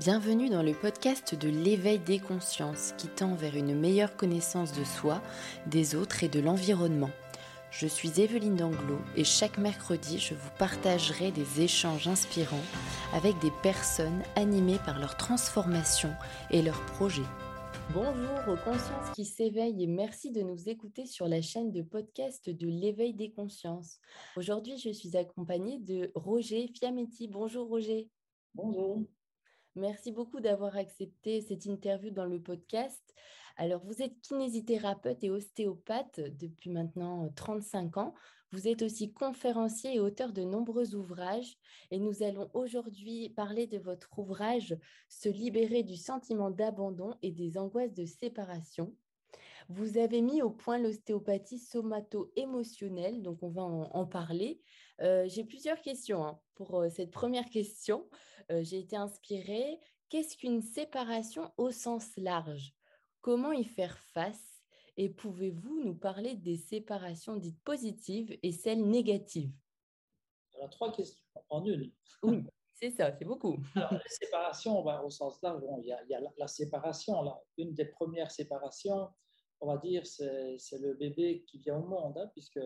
Bienvenue dans le podcast de l'éveil des consciences qui tend vers une meilleure connaissance de soi, des autres et de l'environnement. Je suis Evelyne Danglot et chaque mercredi, je vous partagerai des échanges inspirants avec des personnes animées par leur transformation et leurs projets. Bonjour aux consciences qui s'éveillent et merci de nous écouter sur la chaîne de podcast de l'éveil des consciences. Aujourd'hui, je suis accompagnée de Roger Fiametti. Bonjour Roger. Bonjour. Merci beaucoup d'avoir accepté cette interview dans le podcast. Alors, vous êtes kinésithérapeute et ostéopathe depuis maintenant 35 ans. Vous êtes aussi conférencier et auteur de nombreux ouvrages. Et nous allons aujourd'hui parler de votre ouvrage Se libérer du sentiment d'abandon et des angoisses de séparation. Vous avez mis au point l'ostéopathie somato-émotionnelle, donc on va en, parler. Euh, j'ai plusieurs questions hein, pour euh, cette première question. Euh, j'ai été inspirée. Qu'est-ce qu'une séparation au sens large? Comment y faire face? Et pouvez-vous nous parler des séparations dites positives et celles négatives? Alors, trois questions en une. Oui, c'est ça, c'est beaucoup. Alors, les séparations, au sens large, il, y a, la, séparation. Là, une des premières séparations, on va dire, c'est le bébé qui vient au monde, hein, puisque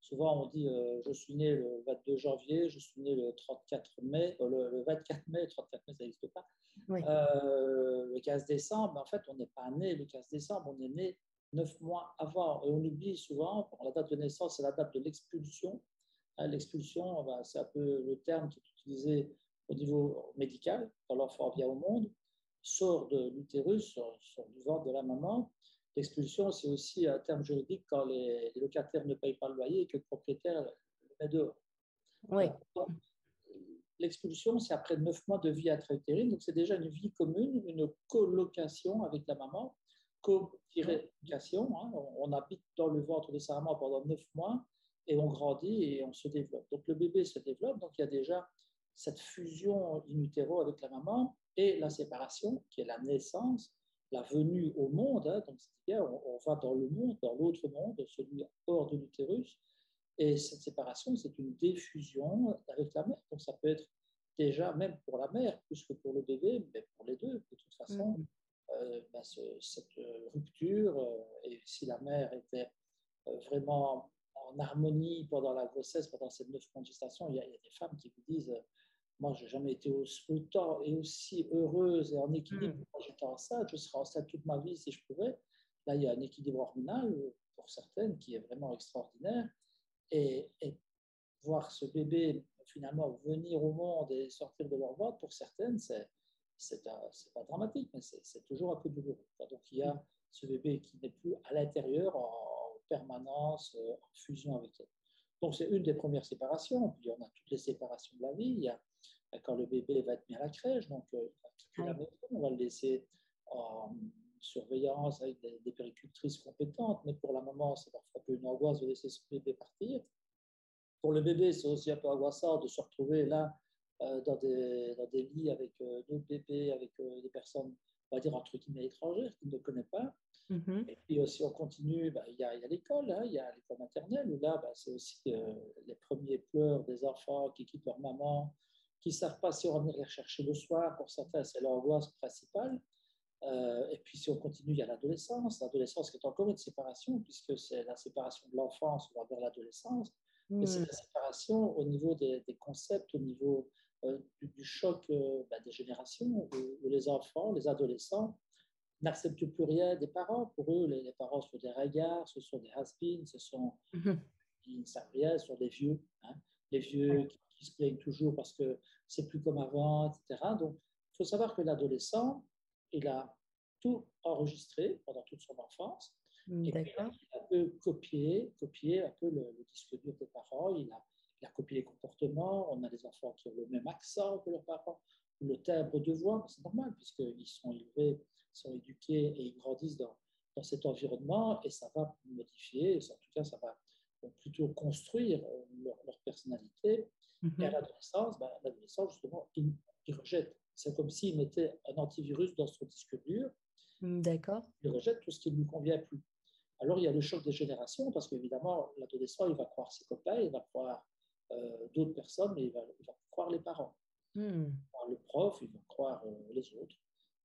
souvent on dit euh, je suis né le 22 janvier, je suis né le 34 mai, euh, le, 24 mai, le 34 mai ça n'existe pas, euh, le 15 décembre, en fait on n'est pas né le 15 décembre, on est né neuf mois avant. Et on oublie souvent, la date de naissance, c'est la date de l'expulsion. Hein, l'expulsion, c'est un peu le terme qui est utilisé au niveau médical quand l'enfant vient au monde, sort de l'utérus, sort du ventre de la maman, L'expulsion, c'est aussi un terme juridique quand les, locataires ne payent pas le loyer et que le propriétaire le met dehors. Oui. L'expulsion, c'est après neuf mois de vie intra-utérine, donc c'est déjà une vie commune, une colocation avec la maman. Co-location, hein, on, habite dans le ventre de sa maman pendant neuf mois et on grandit et on se développe. Donc le bébé se développe, donc il y a déjà cette fusion in utero avec la maman et la séparation, qui est la naissance la venue au monde, hein, donc c'est-à-dire on, va dans le monde, dans l'autre monde, celui hors de l'utérus, et cette séparation, c'est une diffusion avec la mère. Donc ça peut être déjà, même pour la mère, plus que pour le bébé, mais pour les deux, de toute façon, mm. euh, ben, cette euh, rupture, euh, et si la mère était vraiment en harmonie pendant la grossesse, pendant ces neuf gestation, il y, a, il y a des femmes qui vous disent moi, je n'ai jamais été autant et aussi heureuse et en équilibre mm. quand j'étais enceinte. Je serais enceinte toute ma vie si je pouvais. Là, il y a un équilibre hormonal pour certaines qui est vraiment extraordinaire. Et, voir ce bébé finalement venir au monde et sortir de leur ventre, pour certaines, c'est c'est pas dramatique, mais c'est toujours un peu douloureux. Donc il y a ce bébé qui n'est plus à l'intérieur en, permanence, euh, en fusion avec elle. Donc c'est une des premières séparations. Puis on a toutes les séparations de la vie. Il y a quand le bébé va être mis à la crèche, donc euh, il va la maison, on va le laisser en surveillance avec des, des, péricultrices compétentes, mais pour la maman, c'est parfois un peu une angoisse de laisser ce bébé partir. Pour le bébé, c'est aussi un peu angoissant de se retrouver là euh, dans, des, dans, des, lits avec euh, d'autres bébés, avec des personnes, on va dire, entre guillemets, étrangères, qu'il ne connaît pas. Mm-hmm. Et puis, si on continue, bah, il y a, l'école, hein, il y a l'école maternelle, où là, bah, c'est aussi les premiers pleurs des enfants qui quittent leur maman, qui ne savent pas si on va venir les rechercher le soir. Pour certains, c'est leur angoisse principale. Euh, et puis, si on continue, il y a l'adolescence. L'adolescence qui est encore une séparation, puisque c'est la séparation de l'enfance vers l'adolescence. Mais c'est la séparation au niveau des, concepts, au niveau euh, du, choc euh, bah, des générations, où, les enfants, les adolescents n'acceptent plus rien des parents. Pour eux, les, parents sont des regards, ce sont des has ce sont, mmh ils ne savent rien, ce sont des vieux. Hein. les vieux qui qui se plaignent toujours parce que c'est plus comme avant, etc. Donc, il faut savoir que l'adolescent, il a tout enregistré pendant toute son enfance. Il a un peu copié, copié un peu le, disque dur des parents. Il a, il a, copié les comportements. On a des enfants qui ont le même accent que leurs parents, le timbre de voix. C'est normal puisqu'ils sont élevés, sont éduqués et ils grandissent dans, dans cet environnement et ça va modifier, en tout cas, ça va plutôt construire leur, leur personnalité et à mhm. l'adolescence, ben, l'adolescent, justement, il, rejette. C'est comme s'il mettait un antivirus dans son disque dur. Mm, d'accord. Il rejette tout ce qui ne lui convient plus. Alors, il y a le choc des générations, parce qu'évidemment, l'adolescent, il va croire ses copains, il va croire euh, d'autres personnes, mais il va, croire les parents. Hmm. Le prof, il va croire les autres.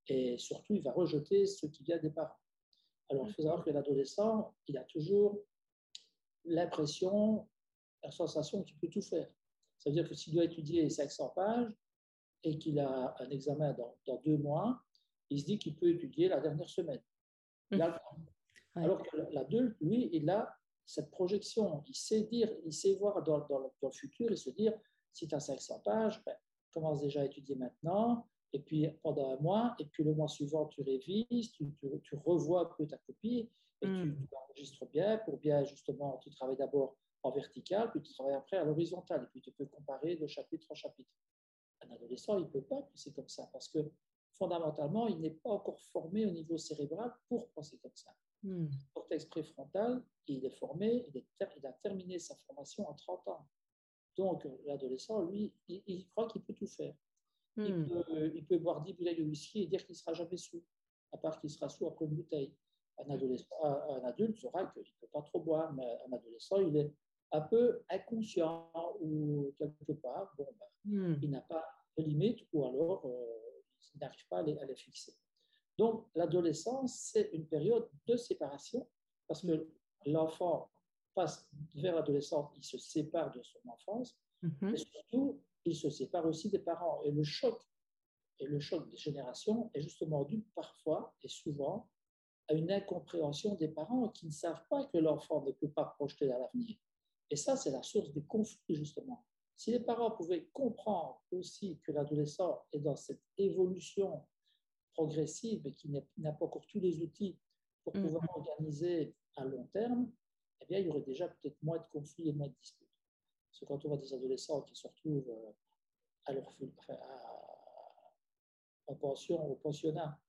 Et surtout, il va rejeter ce qui vient des parents. Alors, il faut savoir que l'adolescent, il a toujours l'impression, la sensation qu'il peut tout faire. Ça veut dire que s'il doit étudier 500 pages et qu'il a un examen dans, dans, deux mois, il se dit qu'il peut étudier la dernière semaine. Le. Alors que l'adulte, lui, il a cette projection. Il sait dire, il sait voir dans, dans, le, futur et se dire si tu as 500 pages, ben, commence déjà à étudier maintenant, et puis pendant un mois, et puis le mois suivant, tu révises, tu, tu, revois un peu ta copie, et tu, hmm. enregistres bien pour bien justement, tu travailles d'abord en vertical, puis tu travailles après à l'horizontale, et puis tu peux comparer de chapitre en chapitre. Un adolescent, il ne peut pas penser comme ça, parce que fondamentalement, il n'est pas encore formé au niveau cérébral pour penser comme ça. Hmm. Le cortex préfrontal, il est formé, il, il, a terminé sa formation en 30 ans. Donc, l'adolescent, lui, il, croit qu'il peut tout faire. Il, hmm. peut, il, peut, boire 10 bouteilles de whisky et dire qu'il ne sera jamais sous, à part qu'il sera sous après une bouteille. Un, adolescent, un adulte saura qu'il ne peut pas trop boire, mais un adolescent, il est un peu inconscient ou quelque part, bon, ben, hmm. il n'a pas de limite ou alors euh, il n'arrive pas à les, à les, fixer. Donc, l'adolescence, c'est une période de séparation parce que l'enfant passe vers l'adolescence, il se sépare de son enfance, mm et surtout, il se sépare aussi des parents. Et le choc, et le choc des générations est justement dû parfois et souvent à une incompréhension des parents qui ne savent pas que l'enfant ne peut pas projeter dans l'avenir. Et ça, c'est la source des conflits, justement. Si les parents pouvaient comprendre aussi que l'adolescent est dans cette évolution progressive et qu'il n'a pas encore tous les outils pour mm. pouvoir organiser à long terme, eh bien, il y aurait déjà peut-être moins de conflits et moins de disputes. Parce que quand on voit des adolescents qui se retrouvent euh, à leur, en pension, au pensionnat,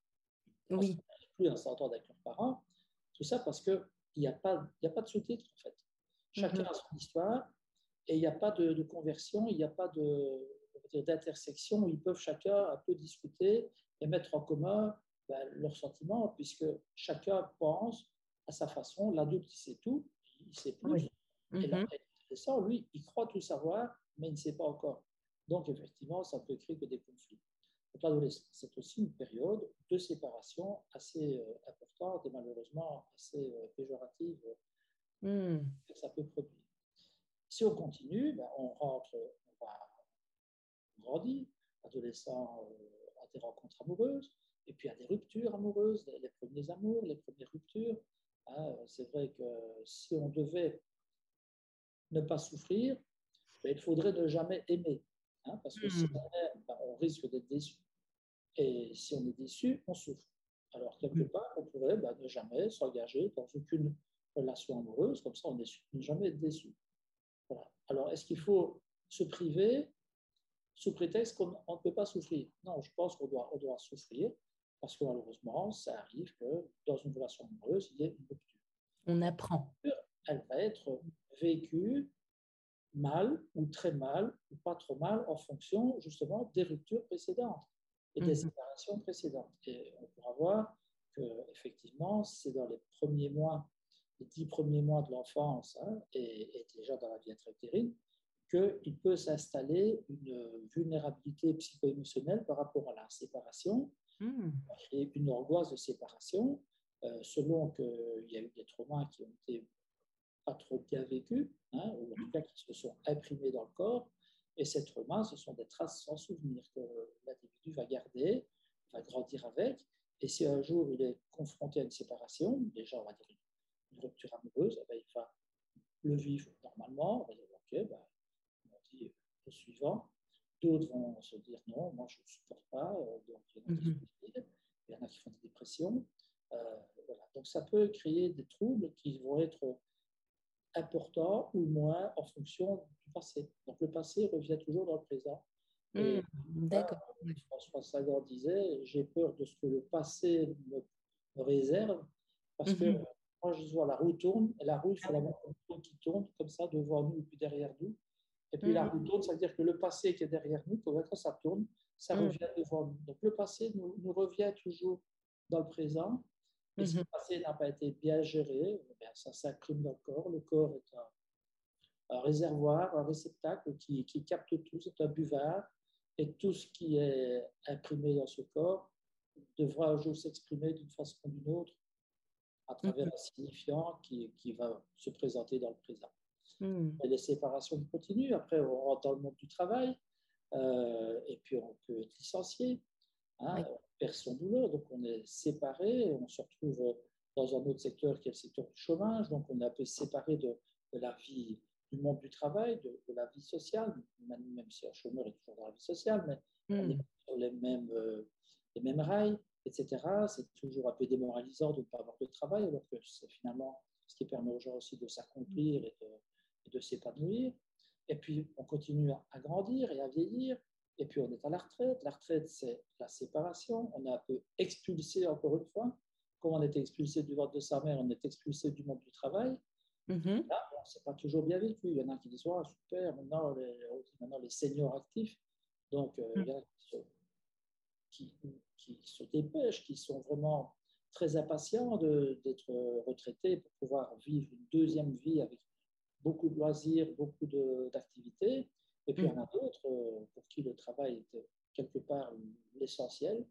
oui. Plus à s'entendre avec leurs parents, tout ça parce qu'il n'y a, pas, a pas de sous-titres, en fait. Chacun mm-hmm. a son histoire et il n'y a pas de, de, conversion, il n'y a pas d'intersection où ils peuvent chacun un peu discuter et mettre en commun ben, leurs sentiments, puisque chacun pense à sa façon. L'adulte, il sait tout, il sait plus. Et mm-hmm. l'adolescent, lui, il croit tout savoir, mais il ne sait pas encore. Donc, effectivement, ça peut créer que des conflits. L'adolescence, c'est aussi une période de séparation assez euh, importante et malheureusement assez euh, péjorative mm. que ça peut produire. Si on continue, ben, on rentre, on va grandir, adolescent euh, a des rencontres amoureuses, et puis a des ruptures amoureuses, les premiers amours, les premières ruptures, Hein, c'est vrai que si on devait ne pas souffrir, ben, il faudrait ne jamais aimer. Hein, parce que si hmm. on aime, ben, on risque d'être déçu. Et si on est déçu, on souffre. Alors, quelque hmm. part, on pourrait ben, ne jamais s'engager dans aucune relation amoureuse, comme ça, on ne jamais être déçu. Alors, est-ce qu'il faut se priver sous prétexte qu'on ne peut pas souffrir? Non, je pense qu'on doit, on doit souffrir parce que malheureusement, ça arrive que dans une relation amoureuse, il y ait une rupture. On apprend. Elle va être vécue mal ou très mal ou pas trop mal en fonction justement des ruptures précédentes et des mhm. séparations précédentes. Et on pourra voir que effectivement, c'est dans les premiers mois, les dix premiers mois de l'enfance hein, et, et, déjà dans la vie intra-utérine, qu'il peut s'installer une vulnérabilité psycho-émotionnelle par rapport à la séparation Mmh. Et une angoisse de séparation, euh, selon qu'il y a eu des traumas qui ont été pas trop bien vécus, hein, ou en tout mmh. cas qui se sont imprimés dans le corps. Et ces traumas, ce sont des traces sans souvenir que l'individu va garder, va grandir avec. Et si un jour il est confronté à une séparation, déjà on va dire une, rupture amoureuse, eh ben, il va le vivre normalement. On va dire, ok, ben, on dit le suivant. D'autres vont se dire non, moi je ne supporte pas. Euh, donc il y, en a qui mhm. il y en a qui font des dépressions. Euh, voilà. Donc ça peut créer des troubles qui vont être importants ou moins en fonction du passé. Donc le passé revient toujours dans le présent. Mhm. D'accord. François Sagan disait J'ai peur de ce que le passé me, réserve parce que mhm. quand je vois la roue tourne, la roue, il faut la voir qui tourne comme ça devant nous et puis derrière nous. Et puis la mm. roue tourne, ça veut dire que le passé qui est derrière nous, quand ça tourne, ça mm. revient devant nous. Donc le passé nous, nous, revient toujours dans le présent. Et mm-hmm. le passé n'a pas été bien géré, eh ça s'imprime dans le corps. Le corps est un, réservoir, un réceptacle qui, qui capte tout, c'est un buvard. Et tout ce qui est imprimé dans ce corps devra un jour s'exprimer d'une façon ou d'une autre à travers mhm. un signifiant qui, qui, va se présenter dans le présent. Hmm. les séparations continuent. Après, on rentre dans le monde du travail euh, et puis on peut être licencié. Hein, On perd son boulot, donc on est séparé. On se retrouve dans un autre secteur qui est le secteur du chômage. Donc on est un peu séparé de, de la vie du monde du travail, de, de, la vie sociale, même, si un chômeur est toujours dans la vie sociale, mais on est hmm. sur les mêmes, euh, les mêmes rails, etc. C'est toujours un peu démoralisant de ne pas avoir de travail, alors que c'est finalement ce qui permet aux gens aussi de s'accomplir et de, de s'épanouir. Et puis, on continue à grandir et à vieillir. Et puis, on est à la retraite. La retraite, c'est la séparation. On est un peu expulsé, encore une fois. Comme on était expulsé du ventre de sa mère, on est expulsé du monde du travail. Mm-hmm. Là, bon, c'est pas toujours bien vécu. Il y en a qui disent oh, super, maintenant les, maintenant les seniors actifs. Donc, euh, il y a qui, qui, se dépêchent, qui sont vraiment très impatients d'être retraités pour pouvoir vivre une deuxième vie avec beaucoup de loisirs, beaucoup d'activités. Et puis, il y en a mm. d'autres euh, pour qui le travail est quelque part l'essentiel.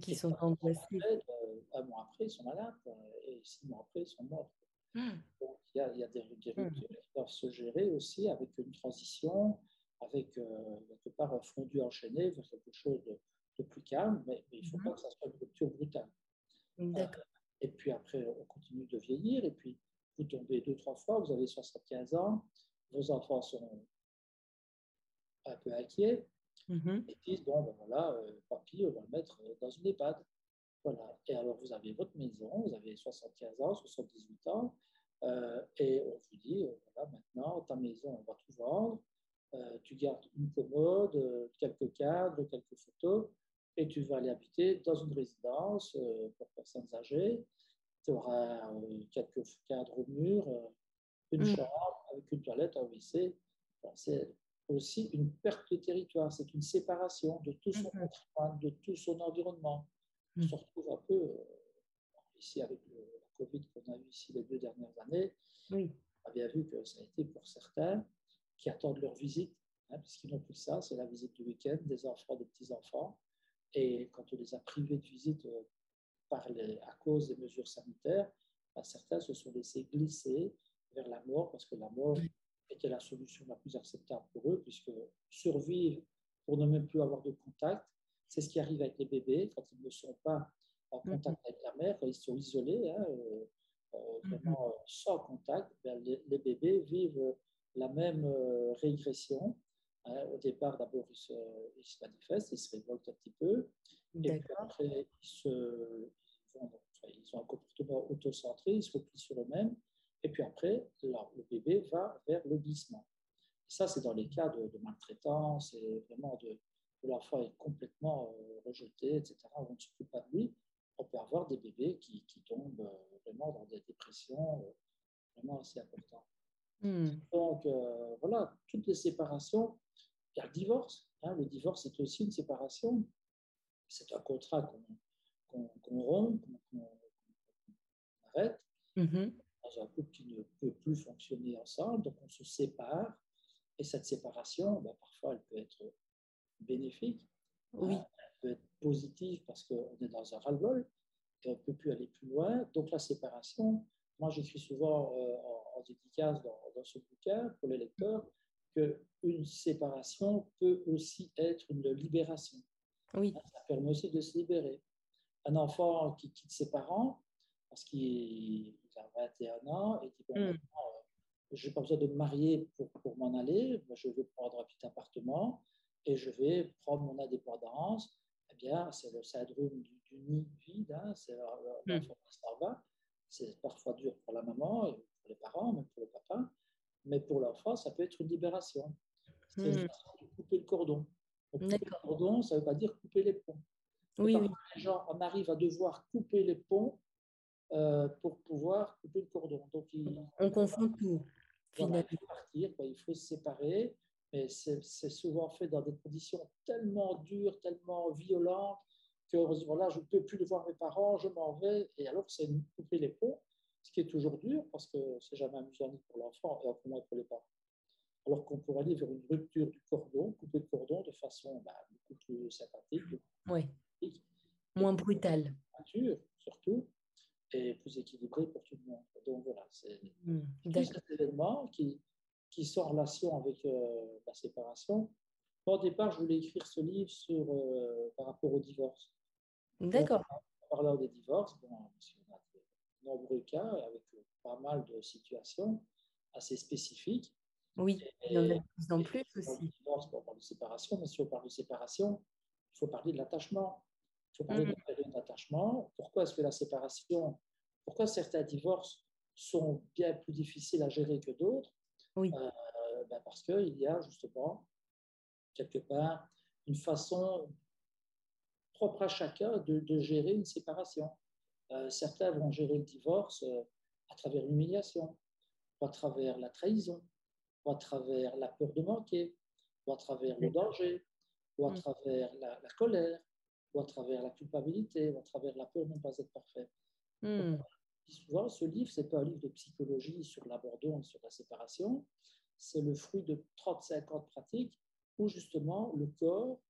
Qui sont remplacés. Euh, un mois après, ils sont malades, et six mois après, ils sont morts. Mm. Donc, il y a, il y a des, des mm. qui doivent se gérer aussi avec une transition, avec euh, quelque part un fondu enchaîné vers quelque chose de, plus calme, mais, il ne faut mm-hmm. pas que ça soit une rupture brutale. et puis après, on continue de vieillir, et puis vous tombez deux, trois fois, vous avez 75 ans, vos enfants sont un peu inquiets mm-hmm. et disent Bon, ben voilà, euh, papy, on va le mettre dans une EHPAD. Voilà. Et alors, vous avez votre maison, vous avez 75 ans, 78 ans, euh, et on vous dit euh, Voilà, maintenant, ta maison, on va tout vendre. tu gardes une commode, quelques cadres, quelques photos, et tu vas aller habiter dans une résidence pour personnes âgées tu auras euh, quelques cadres au mur, euh, une mm. chambre avec une toilette, un WC. c'est aussi une perte de territoire, c'est une séparation de tout son patrimoine, de tout son environnement. On se mm. retrouve un peu euh, ici avec le, la Covid qu'on a eu ici les deux dernières années. Oui. On a bien vu que ça a été pour certains qui attendent leur visite, hein, puisqu'ils n'ont plus ça, c'est la visite du week-end des enfants, des petits-enfants. Et quand on les a privés de visite par à cause des mesures sanitaires, bah, certains se sont laissés glisser vers la mort parce que la mort était la solution la plus acceptable pour eux, puisque survivre pour ne même plus avoir de contact, c'est ce qui arrive avec les bébés quand ils ne sont pas en mm-hmm. contact avec la mère, quand ils sont isolés, hein, euh, euh, mm-hmm. vraiment sans contact, ben, les, bébés vivent la même euh, régression. Hein. Au départ, d'abord, ils se, ils se manifestent, ils se révoltent un petit peu, et puis après, ils se, ils ont un comportement autocentré, ils se replient sur eux-mêmes, et puis après, le bébé va vers le glissement. ça, c'est dans les cas de, maltraitance et vraiment de, l'enfant est complètement euh, rejeté, etc., on ne s'occupe pas de lui. On peut avoir des bébés qui, tombent euh, vraiment dans des dépressions euh, vraiment assez importantes. Hmm. Donc, voilà, toutes les séparations, il y a le divorce. Hein. le divorce, c'est aussi une séparation. C'est un contrat qu'on qu'on rompt, qu'on arrête, mm-hmm. Dans un couple qui ne peut plus fonctionner ensemble, donc on se sépare. Et cette séparation, ben, parfois, elle peut être bénéfique, oui. Hein, elle peut être positive parce qu'on est dans un ras-le-bol et on ne peut plus aller plus loin. Donc la séparation, moi j'écris souvent euh, en, dédicace dans, dans, ce bouquin pour les lecteurs qu'une séparation peut aussi être une libération. Oui. Ça permet aussi de se libérer un enfant qui quitte ses parents parce qu'il a 21 ans et dit bon, mm. je n'ai pas besoin de me marier pour, pour m'en aller, je vais prendre un petit appartement et je vais prendre mon indépendance. Eh bien, c'est le syndrome du, nid vide, hein, c'est l'enfant qui va. C'est parfois dur pour la maman, et pour les parents, même pour le papa, mais pour l'enfant, ça peut être une libération. C'est une mm. façon de couper le cordon. couper le cordon, ça ne veut pas dire couper les ponts. Oui, oui. on arrive à devoir couper les ponts euh, pour pouvoir couper le cordon. Donc, on confond tout. Finalement. il faut partir, il faut se séparer, mais c'est souvent fait dans des conditions tellement dures, tellement violentes, que voilà, je ne peux plus voir mes parents, je m'en vais, et alors c'est couper les ponts, ce qui est toujours dur, parce que c'est jamais amusant ni pour l'enfant, et encore moins pour les parents. alors qu'on pourrait aller vers une rupture du cordon, couper le cordon de façon bah, beaucoup plus sympathique. Oui. Moins brutale. surtout, et plus équilibré pour tout le monde. Donc voilà, c'est mmh, cet événement qui, qui sont en relation avec euh, la séparation. au départ, je voulais écrire ce livre sur, euh, par rapport au divorce. D'accord. En parlant des divorces, bon, on a de nombreux cas avec pas mal de situations assez spécifiques. Oui, il y en a de plus en plus aussi. On parle de séparation, mais si on parle de séparation, il faut parler de l'attachement. Il faut parler de la période d'attachement. Pourquoi est-ce que la séparation, pourquoi certains divorces sont bien plus difficiles à gérer que d'autres? Oui. Euh, ben parce qu'il y a justement, quelque part, une façon propre à chacun de, de gérer une séparation. Euh, certains vont gérer le divorce euh, à travers l'humiliation, ou à travers la trahison, ou à travers la peur de manquer, ou à travers le danger, ou à mm. travers la, colère, ou à travers la culpabilité, ou à travers la peur de ne pas être parfait. Mm. souvent, ce livre, ce n'est pas un livre de psychologie sur l'abandon et sur la séparation, c'est le fruit de 35 ans de pratique où justement le corps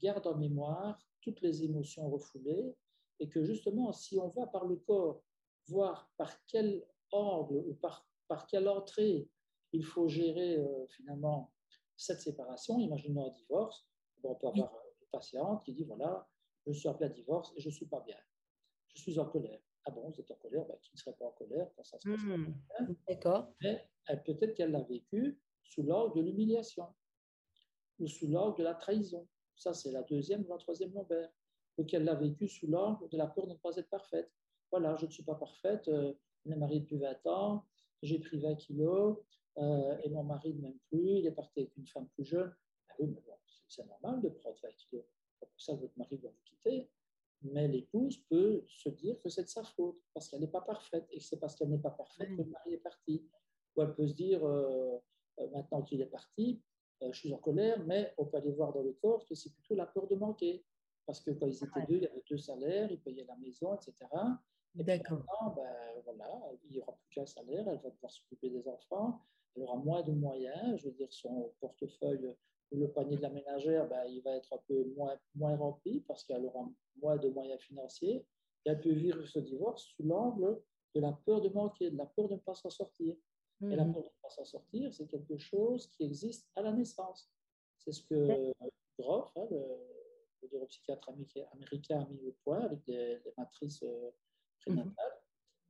garde en mémoire toutes les émotions refoulées et que justement, si on va par le corps voir par quel angle ou par, par quelle entrée il faut gérer euh, finalement cette séparation. Imaginons un divorce. on peut avoir une patiente qui dit voilà, je suis appelé à divorce et je ne suis pas bien. Je suis en colère. Ah bon, vous êtes en colère? Ben, Qui ne serait pas en colère quand ça se passe mmh, D'accord. Mais peut-être qu'elle l'a vécu sous l'angle de l'humiliation ou sous l'angle de la trahison. Ça, c'est la deuxième ou la troisième lombaire. Ou qu'elle l'a vécu sous l'angle de la peur de ne pas être parfaite. Voilà, je ne suis pas parfaite, euh, on est marié depuis 20 ans, j'ai pris 20 kilos, euh, et mon mari ne m'aime plus, il est parti avec une femme plus jeune. Ah oui, mais bon, c'est normal de prendre 20 kilos. C'est pour ça que votre mari doit vous quitter. Mais l'épouse peut se dire que c'est de sa faute, parce qu'elle n'est pas parfaite, et que c'est parce qu'elle n'est pas parfaite que le mari est parti. Ou elle peut se dire, euh, euh, maintenant qu'il est parti, je suis en colère, mais on peut aller voir dans le corps que c'est plutôt la peur de manquer. Parce que quand ils étaient deux, il y avait deux salaires, ils payaient la maison, etc. D'accord. Ben, voilà, il n'y aura plus qu'un salaire, elle va pouvoir s'occuper des enfants, elle aura moins de moyens, je veux dire, son portefeuille le panier de la ménagère, ben, il va être un peu moins, moins rempli parce qu'elle aura moins de moyens financiers. Et elle peut vivre ce divorce sous l'angle de la peur de manquer, de la peur de ne pas s'en sortir. Et la mmh. peur de ne pas s'en sortir, c'est quelque chose qui existe à la naissance. C'est ce que Groff, hein, le, le neuropsychiatre américain, a mis au point avec les, matrices euh, prénatales.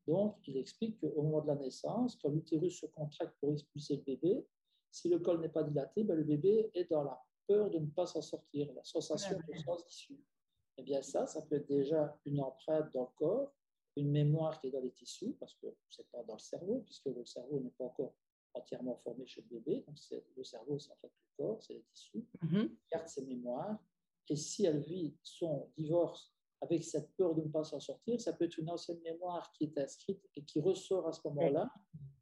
Donc, il explique qu'au moment de la naissance, quand l'utérus se contracte pour expulser le bébé, si le col n'est pas dilaté, ben le bébé est dans la peur de ne pas s'en sortir, la sensation de sens d'issue. Eh bien, ça, ça peut être déjà une empreinte dans le corps, une mémoire qui est dans les tissus, parce que c'est pas dans le cerveau, puisque le cerveau n'est pas encore entièrement formé chez le bébé. Donc, le cerveau, c'est en fait le corps, c'est les tissus. Mm garde ses mémoires. Et si elle vit son divorce avec cette peur de ne pas s'en sortir, ça peut être une ancienne mémoire qui est inscrite et qui ressort à ce moment-là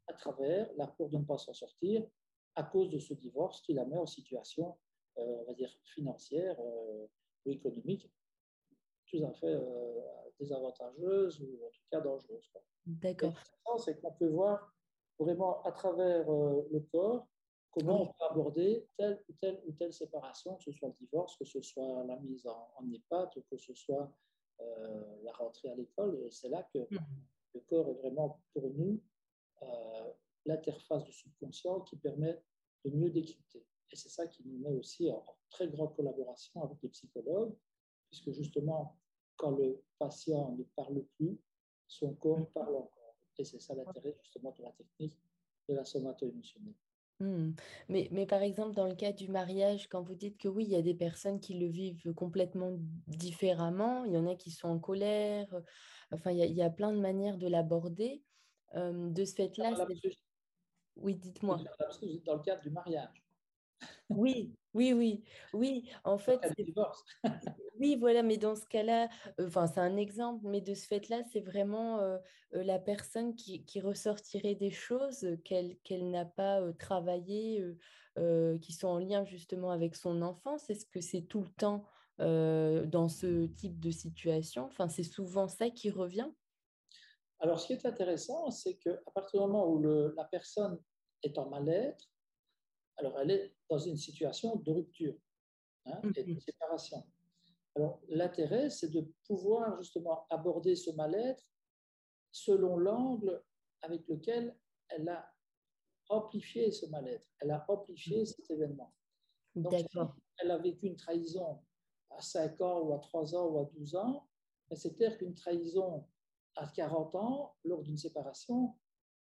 à travers la peur de ne pas s'en sortir à cause de ce divorce qui la met en situation, euh, on va dire, financière euh, ou économique tout à fait euh, désavantageuse ou en tout cas dangereuse. D'accord. C'est qu'on peut voir vraiment à travers le corps comment on peut aborder telle ou telle ou telle séparation, que ce soit le divorce, que ce soit la mise en, en EHPAD, que ce soit euh, la rentrée à l'école. Et c'est là que mmh. le corps est vraiment pour nous l'interface du subconscient qui permet de mieux décrypter. Et c'est ça qui nous met aussi en, très grande collaboration avec les psychologues, puisque justement, quand le patient ne parle plus, son corps parle encore. Et c'est ça l'intérêt justement de la technique de la somato-émotionnelle. Mmh. Mais, mais par exemple, dans le cas du mariage, quand vous dites que oui, il y a des personnes qui le vivent complètement différemment, il y en a qui sont en colère, enfin, il y a, il y a plein de manières de l'aborder. de ce fait-là, oui, dites-moi. Dans le cadre du mariage. Oui, oui, oui, oui. En fait, oui, voilà, mais dans ce cas-là, enfin, c'est un exemple, mais de ce fait-là, c'est vraiment la personne qui, ressortirait des choses qu'elle qu'elle n'a pas travaillées, qui sont en lien justement avec son enfance. Est-ce que c'est tout le temps dans ce type de situation? Enfin, c'est souvent ça qui revient? Alors, ce qui est intéressant, c'est qu'à partir du moment où la personne est en mal-être, Alors, elle est dans une situation de rupture hein, et de séparation. Alors, l'intérêt, c'est de pouvoir justement aborder ce mal-être selon l'angle avec lequel elle a amplifié ce mal-être, elle a amplifié mhm. cet événement. Donc, elle a vécu une trahison à 5 ans ou à 3 ans ou à 12 ans, c'est clair qu'une trahison à 40 ans, lors d'une séparation,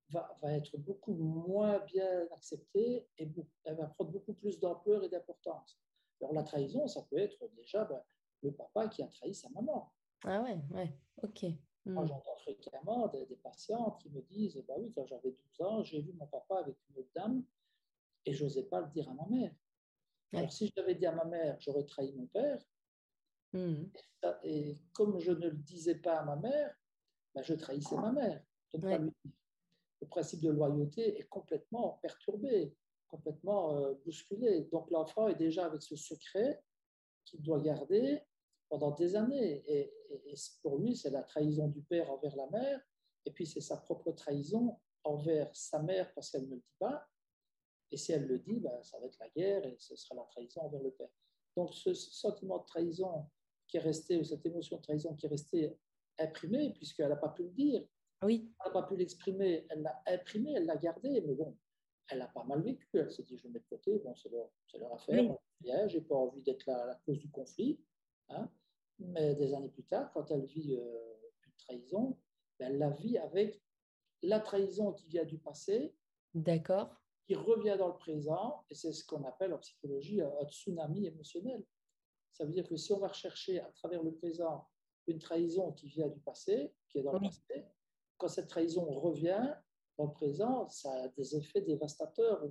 va, va, être beaucoup moins bien acceptée et elle va prendre beaucoup plus d'ampleur et d'importance. Alors la trahison, ça peut être déjà ben, le papa qui a trahi sa maman. Ah ouais, ouais, ok. Moi, hmm. j'entends fréquemment des, des, patients qui me disent, bah oui, quand j'avais 12 ans, j'ai vu mon papa avec une autre dame et je n'osais pas le dire à ma mère. Alors si je l'avais dit à ma mère, j'aurais trahi mon père. Hmm. Et, comme je ne le disais pas à ma mère, bah, je trahissais ma mère. Le principe de loyauté est complètement perturbé, complètement euh, bousculé. Donc l'enfant est déjà avec ce secret qu'il doit garder pendant des années. Et, pour lui, c'est la trahison du père envers la mère, et puis c'est sa propre trahison envers sa mère parce qu'elle ne le dit pas. Et si elle le dit, ben, ça va être la guerre et ce sera la trahison envers le père. Donc ce sentiment de trahison qui est resté, ou cette émotion de trahison qui est restée imprimée, puisqu'elle n'a pas pu le dire, oui. elle n'a pas pu l'exprimer, elle l'a imprimée, elle l'a gardée, mais bon, elle a pas mal vécu. Elle s'est dit, je mettre de côté, bon, c'est leur, leur, affaire, oui. j'ai pas envie d'être la, la, cause du conflit. Hein. Mais des années plus tard, quand elle vit euh, une trahison, ben, elle la vit avec la trahison qui vient du passé. D'accord. Qui revient dans le présent, et c'est ce qu'on appelle en psychologie un tsunami émotionnel. Ça veut dire que si on va rechercher à travers le présent une trahison qui vient du passé, qui est dans le passé, quand cette trahison revient dans le présent, ça a des effets dévastateurs,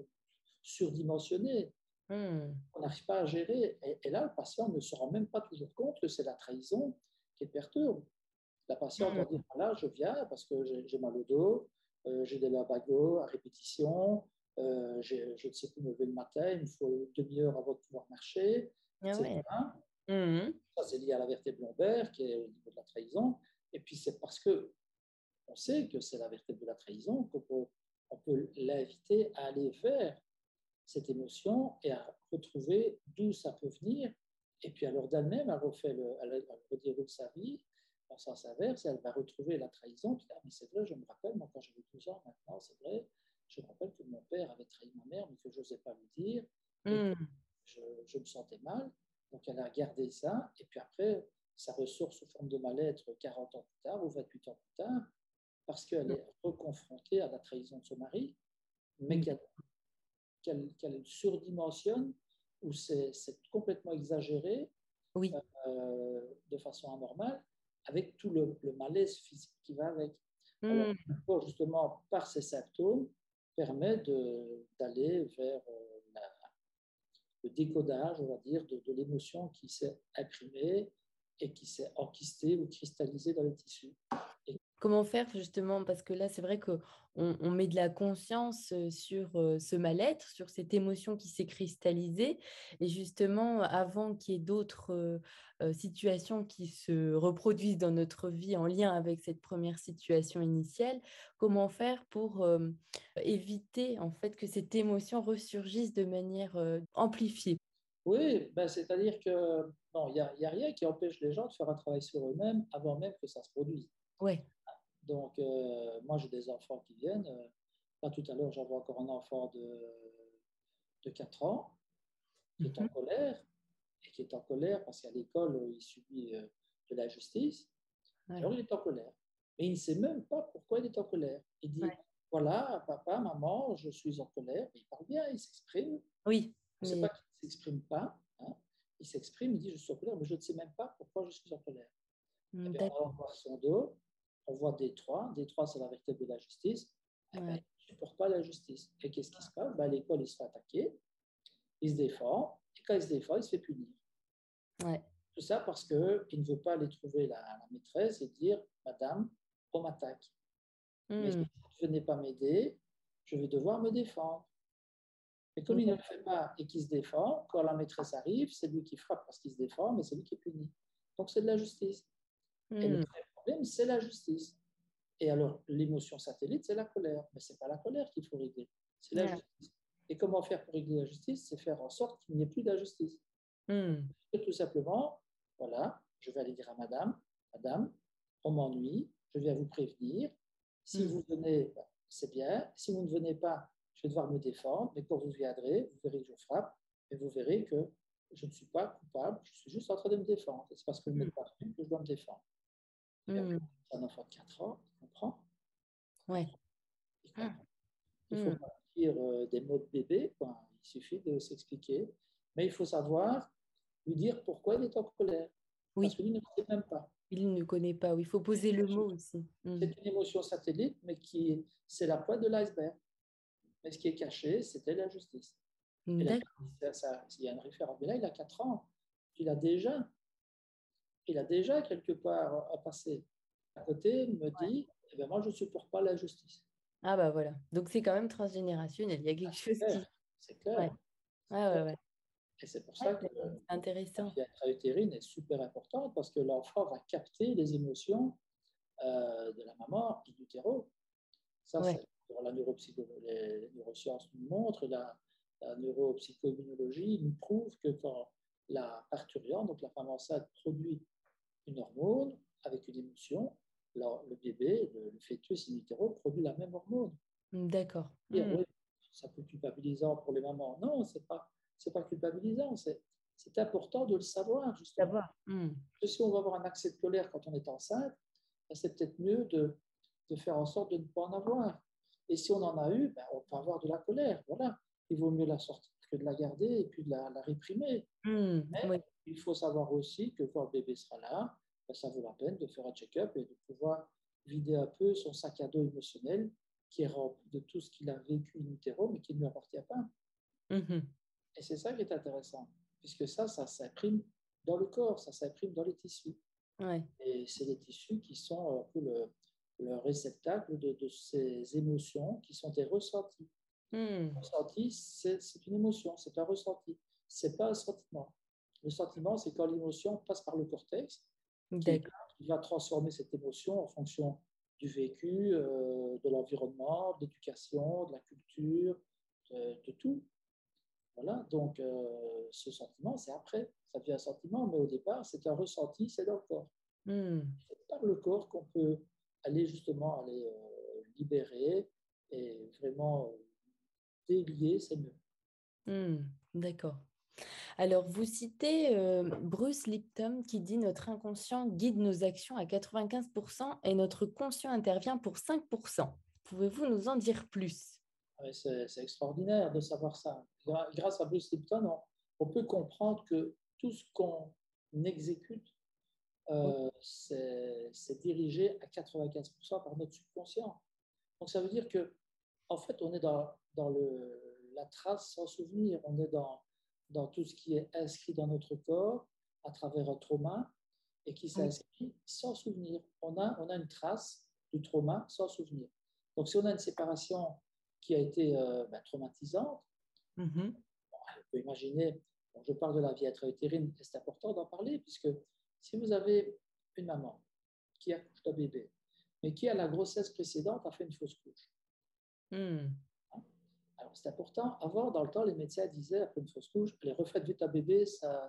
surdimensionnés. Hmm. On n'arrive pas à gérer. Et, là, le patient ne se rend même pas toujours compte que c'est la trahison qui perturbe. La patiente mmh. va dire voilà, je viens parce que j'ai mal au dos, euh, j'ai des lavagos à répétition, euh, je ne sais plus me lever le matin, il me faut une demi-heure avant de pouvoir marcher. Ah mmh. Ça, c'est lié à la vertèbre lombaire qui est au niveau de la trahison. Et puis, c'est parce que on sait que c'est la vertèbre de la trahison qu'on peut, on peut l'inviter à aller vers cette émotion et à retrouver d'où ça peut venir. Et puis alors d'elle-même, elle refait le, elle, redéroule sa vie en sens inverse, elle va retrouver la trahison. Puis, ah, mais c'est vrai, je me rappelle, moi quand j'avais 12 ans maintenant, c'est vrai, je me rappelle que mon père avait trahi ma mère, mais que je n'osais pas lui dire. Hmm. Je, je, me sentais mal. Donc elle a gardé ça. Et puis après, ça ressort sous forme de mal-être 40 ans plus tard ou 28 ans plus tard, parce qu'elle est reconfrontée à la trahison de son mari, mais qu'elle qu'elle surdimensionne ou c'est complètement exagéré oui. euh, de façon anormale, avec tout le, malaise physique qui va avec. Alors, hmm. justement, par ces symptômes, permet d'aller vers euh, le décodage, on va dire, de, de l'émotion qui s'est imprimée et qui s'est enquistée ou cristallisée dans les tissus. Et Comment faire justement? Parce que là, c'est vrai qu'on on met de la conscience sur ce mal-être, sur cette émotion qui s'est cristallisée. Et justement, avant qu'il y ait d'autres situations qui se reproduisent dans notre vie en lien avec cette première situation initiale, comment faire pour éviter en fait que cette émotion ressurgisse de manière amplifiée? Oui, ben, c'est-à-dire que il n'y a, a, rien qui empêche les gens de faire un travail sur eux-mêmes avant même que ça se produise. Oui. Donc, euh, moi, j'ai des enfants qui viennent. Là, tout à l'heure, j'avais encore un enfant de, de 4 ans qui est en mhm. colère et qui est en colère parce qu'à l'école, il subit euh, de la justice. Alors, il est en colère. Mais il ne sait même pas pourquoi il est en colère. Il dit Voilà, papa, maman, je suis en colère. il parle bien, il s'exprime. Oui. Ne sais pas qu'il ne s'exprime pas. Hein. Il s'exprime, il dit Je suis en colère, mais je ne sais même pas pourquoi je suis en colère. Mm, et on va voir son dos on voit D3. D3, c'est la vertèbre de la justice. Eh ben, il ne supporte pas la justice. Et qu'est-ce qui se passe? Ben, L'école, il se fait attaquer, il se défend, et quand il se défend, il se fait punir. Tout ça parce qu'il ne veut pas aller trouver la, maîtresse et dire Madame, on m'attaque. Mais si hmm. vous ne venez pas m'aider, je vais devoir me défendre. Et comme il ne le fait pas et qu'il se défend, quand la maîtresse arrive, c'est lui qui frappe parce qu'il se défend, mais c'est lui qui est puni. Donc c'est de la justice. Et le hmm c'est la justice. Et alors, l'émotion satellite, c'est la colère. Mais ce n'est pas la colère qu'il faut régler, c'est la justice. Et comment faire pour régler la justice? C'est faire en sorte qu'il n'y ait plus d'injustice. Hmm. Tout simplement, voilà, je vais aller dire à madame, madame, on m'ennuie, je viens vous prévenir. Si Hmm. vous venez, c'est bien. Si vous ne venez pas, je vais devoir me défendre. Mais quand vous viendrez, vous verrez que je frappe et vous verrez que je ne suis pas coupable, je suis juste en train de me défendre. C'est parce que n'êtes pas venu que je dois me défendre. Hmm. un enfant de 4 ans, il comprend. Ouais. Il comprend. Il faut Hmm. pas dire euh, des mots de bébé, quoi. il suffit de s'expliquer. Mais il faut savoir lui dire pourquoi il est en colère. Oui. Parce que lui ne sait même pas. Il ne connaît pas. Il faut poser le mot aussi. Hmm. C'est une émotion satellite, mais qui c'est la pointe de l'iceberg. Mais ce qui est caché, c'était la justice. Il y a une référence. Mais là, il a 4 ans. Il a déjà, il a déjà quelque part à passer. À côté, me dit, eh ben, moi, je ne supporte pas la justice. Ah bah voilà. Donc c'est quand même transgénérationnel. Il y a quelque chose qui. clair. C'est clair. Ouais. Ouais, ouais, ouais. Et c'est pour ça que la intéressant. vie intra-utérine est super importante parce que l'enfant va capter les émotions euh, de la maman in utero. Ça, Ouais. c'est dans la neuropsycho- les, les neurosciences nous montrent, la, la neuropsychoimmunologie nous prouve que quand la parturiente, donc la femme enceinte, produit une hormone avec une émotion, alors le bébé, le, le fœtus in utero, produit la même hormone. D'accord. Dire, Hmm. oui, ça peut être culpabilisant pour les mamans. Non, c'est pas, c'est pas culpabilisant. C'est, c'est important de le savoir, justement. Savoir. Que si on va avoir un accès de colère quand on est enceinte, ben, c'est peut-être mieux de, de faire en sorte de ne pas en avoir. Et si on en a eu, ben, on peut avoir de la colère. Voilà. Il vaut mieux la sortir que de la garder et puis de la, la réprimer. Mais Oui. Il faut savoir aussi que quand le bébé sera là, ben, ça vaut la peine de faire un check-up et de pouvoir vider un peu son sac à dos émotionnel qui est rempli de tout ce qu'il a vécu in utero, mais qui ne lui appartient pas. Mhm. Et c'est ça qui est intéressant, puisque ça, ça s'imprime dans le corps, ça s'imprime dans les tissus. Ouais. Et c'est les tissus qui sont un peu le, le réceptacle de, de ces émotions qui sont des ressentis. Un ressenti, c'est c'est une émotion, c'est un ressenti. C'est pas un sentiment. Le sentiment, c'est quand l'émotion passe par le cortex, qui, va transformer cette émotion en fonction du vécu, euh, de l'environnement, de l'éducation, de la culture, de, de tout. Voilà, donc euh, ce sentiment, c'est après. Ça devient un sentiment, mais au départ, c'est un ressenti, c'est dans le corps. Hmm. C'est par le corps qu'on peut aller justement aller euh, libérer et vraiment délier, c'est mieux. Hmm. D'accord. Alors, vous citez euh, Bruce Lipton qui dit Notre inconscient guide nos actions à 95% et notre conscient intervient pour 5%. Pouvez-vous nous en dire plus? Ouais, C'est c'est extraordinaire de savoir ça. Grâce à Bruce Lipton, on, on peut comprendre que tout ce qu'on exécute, euh, c'est c'est dirigé à 95% par notre subconscient. Donc ça veut dire que, en fait, on est dans, dans le, la trace sans souvenir, on est dans, dans tout ce qui est inscrit dans notre corps à travers un trauma et qui s'inscrit sans souvenir. On a, on a une trace du trauma sans souvenir. Donc si on a une séparation qui a été euh, ben, traumatisante, Mhm. on peut imaginer, bon, je parle de la vie intra-utérine, c'est important d'en parler, puisque si vous avez une maman qui accouche d'un bébé, mais qui à la grossesse précédente a fait une fausse couche, Hmm. C'est important. Avant, dans le temps, les médecins disaient, après une fausse couche, les refaites vite un bébé, ça,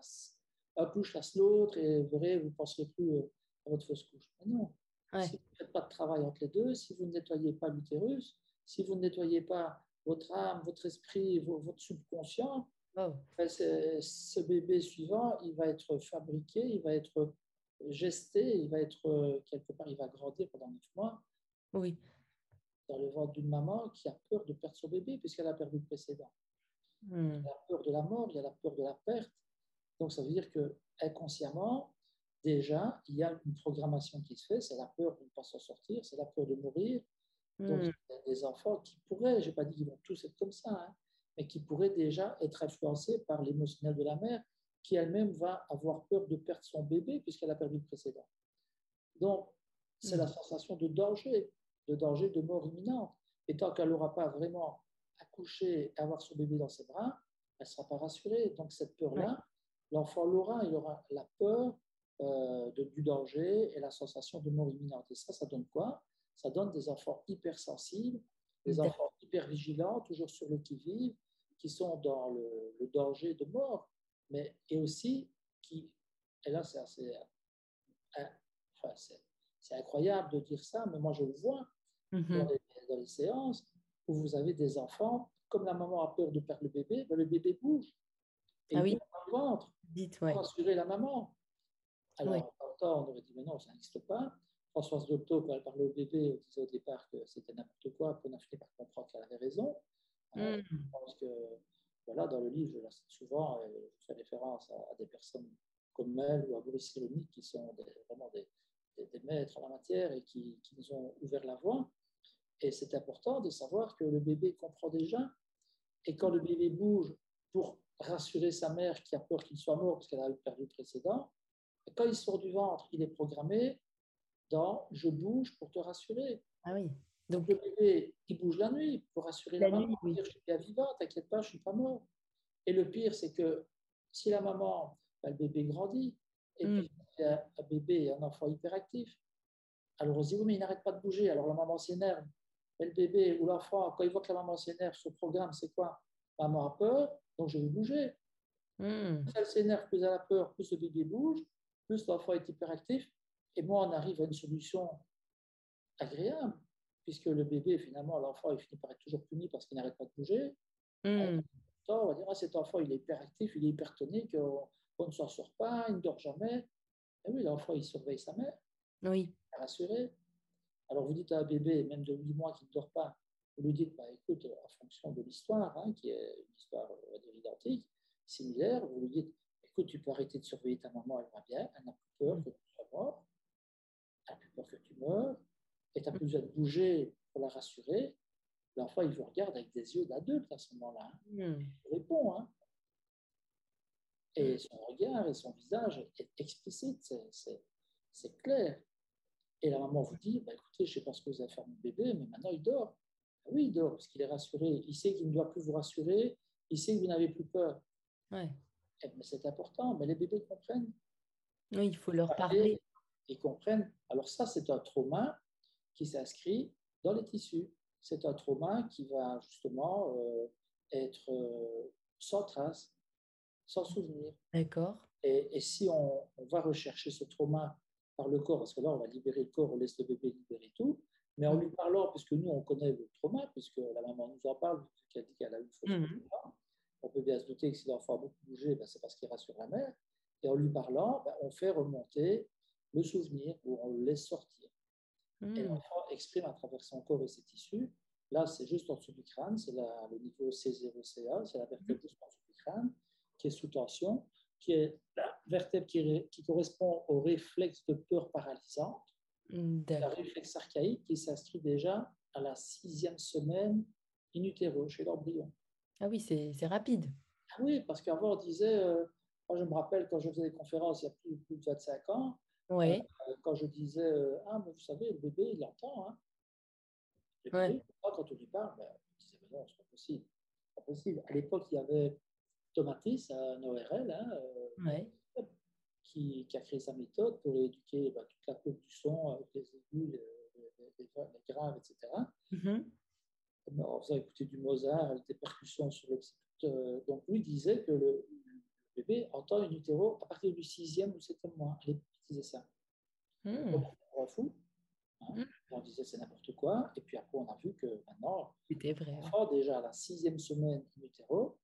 un couche chasse l'autre, et vous verrez, vous ne penserez plus euh, à votre fausse couche. Mais non, Ouais. si vous ne faites pas de travail entre les deux, si vous ne nettoyez pas l'utérus, si vous ne nettoyez pas votre âme, votre esprit, vo- votre subconscient, Oh. ben, ce bébé suivant, il va être fabriqué, il va être gesté, il va être euh, quelque part, il va grandir pendant neuf mois Oui. Dans le ventre d'une maman qui a peur de perdre son bébé puisqu'elle a perdu le précédent. Hmm. Il y a la peur de la mort, il y a la peur de la perte. Donc ça veut dire que inconsciemment, déjà, il y a une programmation qui se fait, c'est la peur de ne pas s'en sortir, c'est la peur de mourir. Donc Hmm. il y a des enfants qui pourraient, je n'ai pas dit qu'ils vont tous être comme ça, hein, mais qui pourraient déjà être influencés par l'émotionnel de la mère, qui elle-même va avoir peur de perdre son bébé puisqu'elle a perdu le précédent. Donc, c'est Mm. la sensation de danger, de danger de mort imminente. Et tant qu'elle n'aura pas vraiment accouché avoir son bébé dans ses bras, elle ne sera pas rassurée. Donc, cette peur-là, l'enfant l'aura, il aura la peur euh, de, du danger et la sensation de mort imminente. Et ça, ça donne quoi? Ça donne des enfants hypersensibles, des enfants hyper vigilants, toujours sur le qui-vive, qui sont dans le, danger de mort, mais et aussi qui, et là c'est assez, enfin, c'est incroyable de dire ça, mais moi je le vois mm-hmm. dans, les, dans, les, séances où vous avez des enfants, comme la maman a peur de perdre le bébé, ben le bébé bouge. Et ah oui. le ventre Dites, ouais. pour assurer la maman. Alors, oui. on aurait dit, mais non, ça n'existe pas. Françoise Dolto, quand elle parlait au bébé, disait au départ que c'était n'importe quoi, puis on a fini par comprendre qu'elle avait raison. Euh, mm. je pense que, voilà, dans le livre, je la cite souvent, et je fais référence à, des personnes comme elle ou à Boris Cyrulnik, qui sont vraiment des, des, maîtres en la matière et qui, qui, nous ont ouvert la voie. Et c'est important de savoir que le bébé comprend déjà. Et quand le bébé bouge pour rassurer sa mère qui a peur qu'il soit mort parce qu'elle a perdu le précédent, quand il sort du ventre, il est programmé dans je bouge pour te rassurer. Ah oui. Donc le bébé, il bouge la nuit pour rassurer la, maman, pour dire je suis bien vivant, t'inquiète pas, je suis pas mort. Et le pire, c'est que si la maman, bah, le bébé grandit, et mm. puis il y a un bébé, un enfant hyperactif, alors on se dit oui, mais il n'arrête pas de bouger, alors la maman s'énerve. Et le bébé ou l'enfant, quand il voit que la maman s'énerve, son programme, c'est quoi? Maman a peur, donc je vais bouger. Plus elle s'énerve, plus elle a peur, plus le bébé bouge, plus l'enfant est hyperactif, et moi, on arrive à une solution agréable, puisque le bébé, finalement, l'enfant, il finit par être toujours puni parce qu'il n'arrête pas de bouger. Mm. On va dire, ah, cet enfant, il est hyperactif, il est hypertonique, on, on ne s'en sort pas, il ne dort jamais. Et oui, l'enfant, il surveille sa mère. Oui. Rassuré. Alors, vous dites à un bébé, même de 8 mois, qui ne dort pas, vous lui dites, bah, écoute, en fonction de l'histoire, hein, qui est une histoire, identique, similaire, vous lui dites, écoute, tu peux arrêter de surveiller ta maman, elle va bien, elle n'a plus peur que tu sois mort, elle n'a plus peur que tu meurs, et tu n'as plus besoin de bouger pour la rassurer. L'enfant, il vous regarde avec des yeux d'adulte à ce moment-là. Hein. Hmm. Il répond. Hein. Et son regard et son visage est explicite, c'est clair. Et la maman vous dit, bah, écoutez, je ne sais pas ce que vous avez fait à mon bébé, mais maintenant il dort. Ah oui, il dort parce qu'il est rassuré. Il sait qu'il ne doit plus vous rassurer. Il sait que vous n'avez plus peur. Ouais. Eh ben, c'est important, mais les bébés comprennent. Oui, il faut leur parler. Ils comprennent. Alors ça, c'est un trauma qui s'inscrit dans les tissus. C'est un trauma qui va justement euh, être euh, sans trace, sans souvenir. D'accord. Et, et, si on, on, va rechercher ce trauma par le corps, parce que là, on va libérer le corps, on laisse le bébé libérer tout, mais en lui parlant, puisque nous, on connaît le trauma, puisque la maman nous en parle, qu'elle dit qu'elle a eu fausse mmh. on peut bien se douter que si l'enfant a beaucoup bougé, ben, c'est parce qu'il rassure la mère. Et en lui parlant, ben, on fait remonter le souvenir ou on le laisse sortir. Et mmh. l'enfant exprime à travers son corps et ses tissus. Là, c'est juste en dessous du crâne, c'est le niveau C0CA, c'est la vertèbre juste en dessous du crâne, qui est sous tension, qui est la vertèbre qui, qui correspond au réflexe de peur paralysante la réflexe archaïque qui s'inscrit déjà à la sixième semaine in utero, chez l'embryon. Ah oui, c'est rapide. Ah oui, parce qu'avant, on disait, euh, moi je me rappelle quand je faisais des conférences il y a plus, plus de 25 ans. Euh, quand je disais, euh, ah, mais vous savez, le bébé, il entend. Hein. ouais. quand on lui parle, ben, on disait, mais non, c'est pas possible. pas possible. À l'époque, il y avait Tomatis, un ORL, hein, ouais qui, a créé sa méthode pour éduquer bah, toute la courbe du son avec les aigus, les, graves, etc. Mm-hmm. En faisant écouter du Mozart avec des percussions sur le euh, Donc lui disait que le, bébé entend une utéro à partir du sixième ou septième mois. Il disait ça. Mm. Donc, on fou. Hein. Mm. On disait c'est n'importe quoi. Et puis après, on a vu que maintenant, c'était vrai. déjà à la sixième semaine in utero,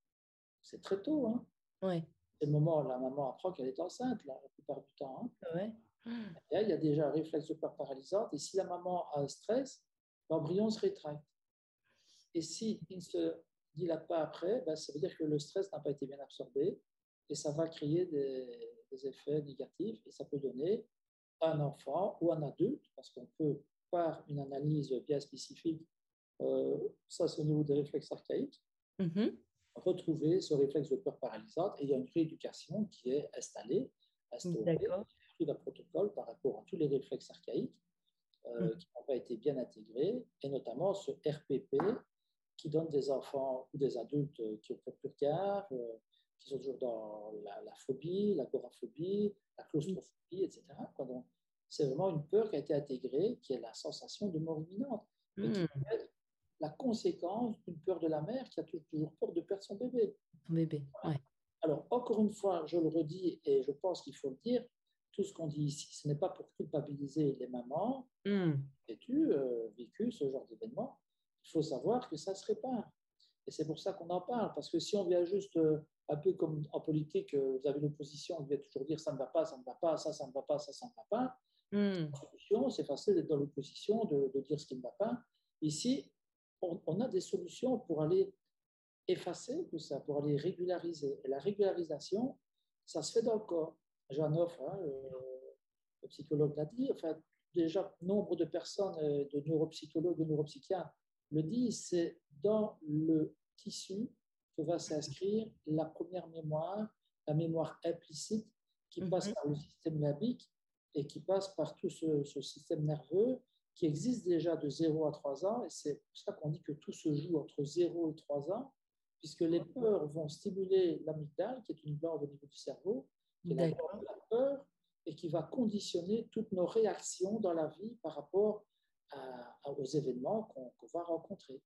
c'est très tôt. Hein. Ouais c'est le moment où la maman apprend qu'elle est enceinte, la plupart du temps. Hein. Et il y a déjà un réflexe de peur paralysante. Et si la maman a un stress, l'embryon se rétracte. Et si il ne se dilate pas après, ben, ça veut dire que le stress n'a pas été bien absorbé et ça va créer des, effets négatifs et ça peut donner un enfant ou un adulte, parce qu'on peut, par une analyse bien spécifique, euh, ça c'est au niveau des réflexes archaïques, mm-hmm retrouver ce réflexe de peur paralysante et il y a une rééducation qui est installée, instaurée, d'un protocole par rapport à tous les réflexes archaïques euh, mm. qui n'ont pas été bien intégrés, et notamment ce RPP qui donne des enfants ou des adultes qui ont peur plus tard, euh, qui sont toujours dans la, phobie, l'agoraphobie, la claustrophobie, etc. c'est vraiment une peur qui a été intégrée, qui est la sensation de mort imminente, et qui mm. La conséquence d'une peur de la mère qui a toujours peur de perdre son bébé. Son bébé, ouais. Alors, encore une fois, je le redis et je pense qu'il faut le dire, tout ce qu'on dit ici, ce n'est pas pour culpabiliser les mamans mmh. qui tu euh, vécu ce genre d'événement. Il faut savoir que ça se répare. Et c'est pour ça qu'on en parle. Parce que si on vient juste, euh, un peu comme en politique, euh, vous avez l'opposition, on vient toujours dire ça ne va pas, ça ne va pas, ça, ça ne va pas, ça, ça ne va pas. Mmh. C'est facile d'être dans l'opposition, de, dire ce qui ne va pas. Ici, on, a des solutions pour aller effacer tout ça, pour aller régulariser. Et la régularisation, ça se fait dans le corps. Jeanne Offre, hein, le, psychologue l'a dit, enfin, déjà, nombre de personnes, euh, de neuropsychologues, de neuropsychiatres le disent, c'est dans le tissu que va s'inscrire la première mémoire, la mémoire implicite qui mhm. passe par le système limbique et qui passe par tout ce, système nerveux qui existe déjà de 0 à 3 ans. Et c'est pour ça qu'on dit que tout se joue entre 0 et 3 ans, puisque les peurs vont stimuler l'amygdale, qui est une glande au niveau du cerveau, qui est la la peur, et qui va conditionner toutes nos réactions dans la vie par rapport aux événements qu'on va rencontrer.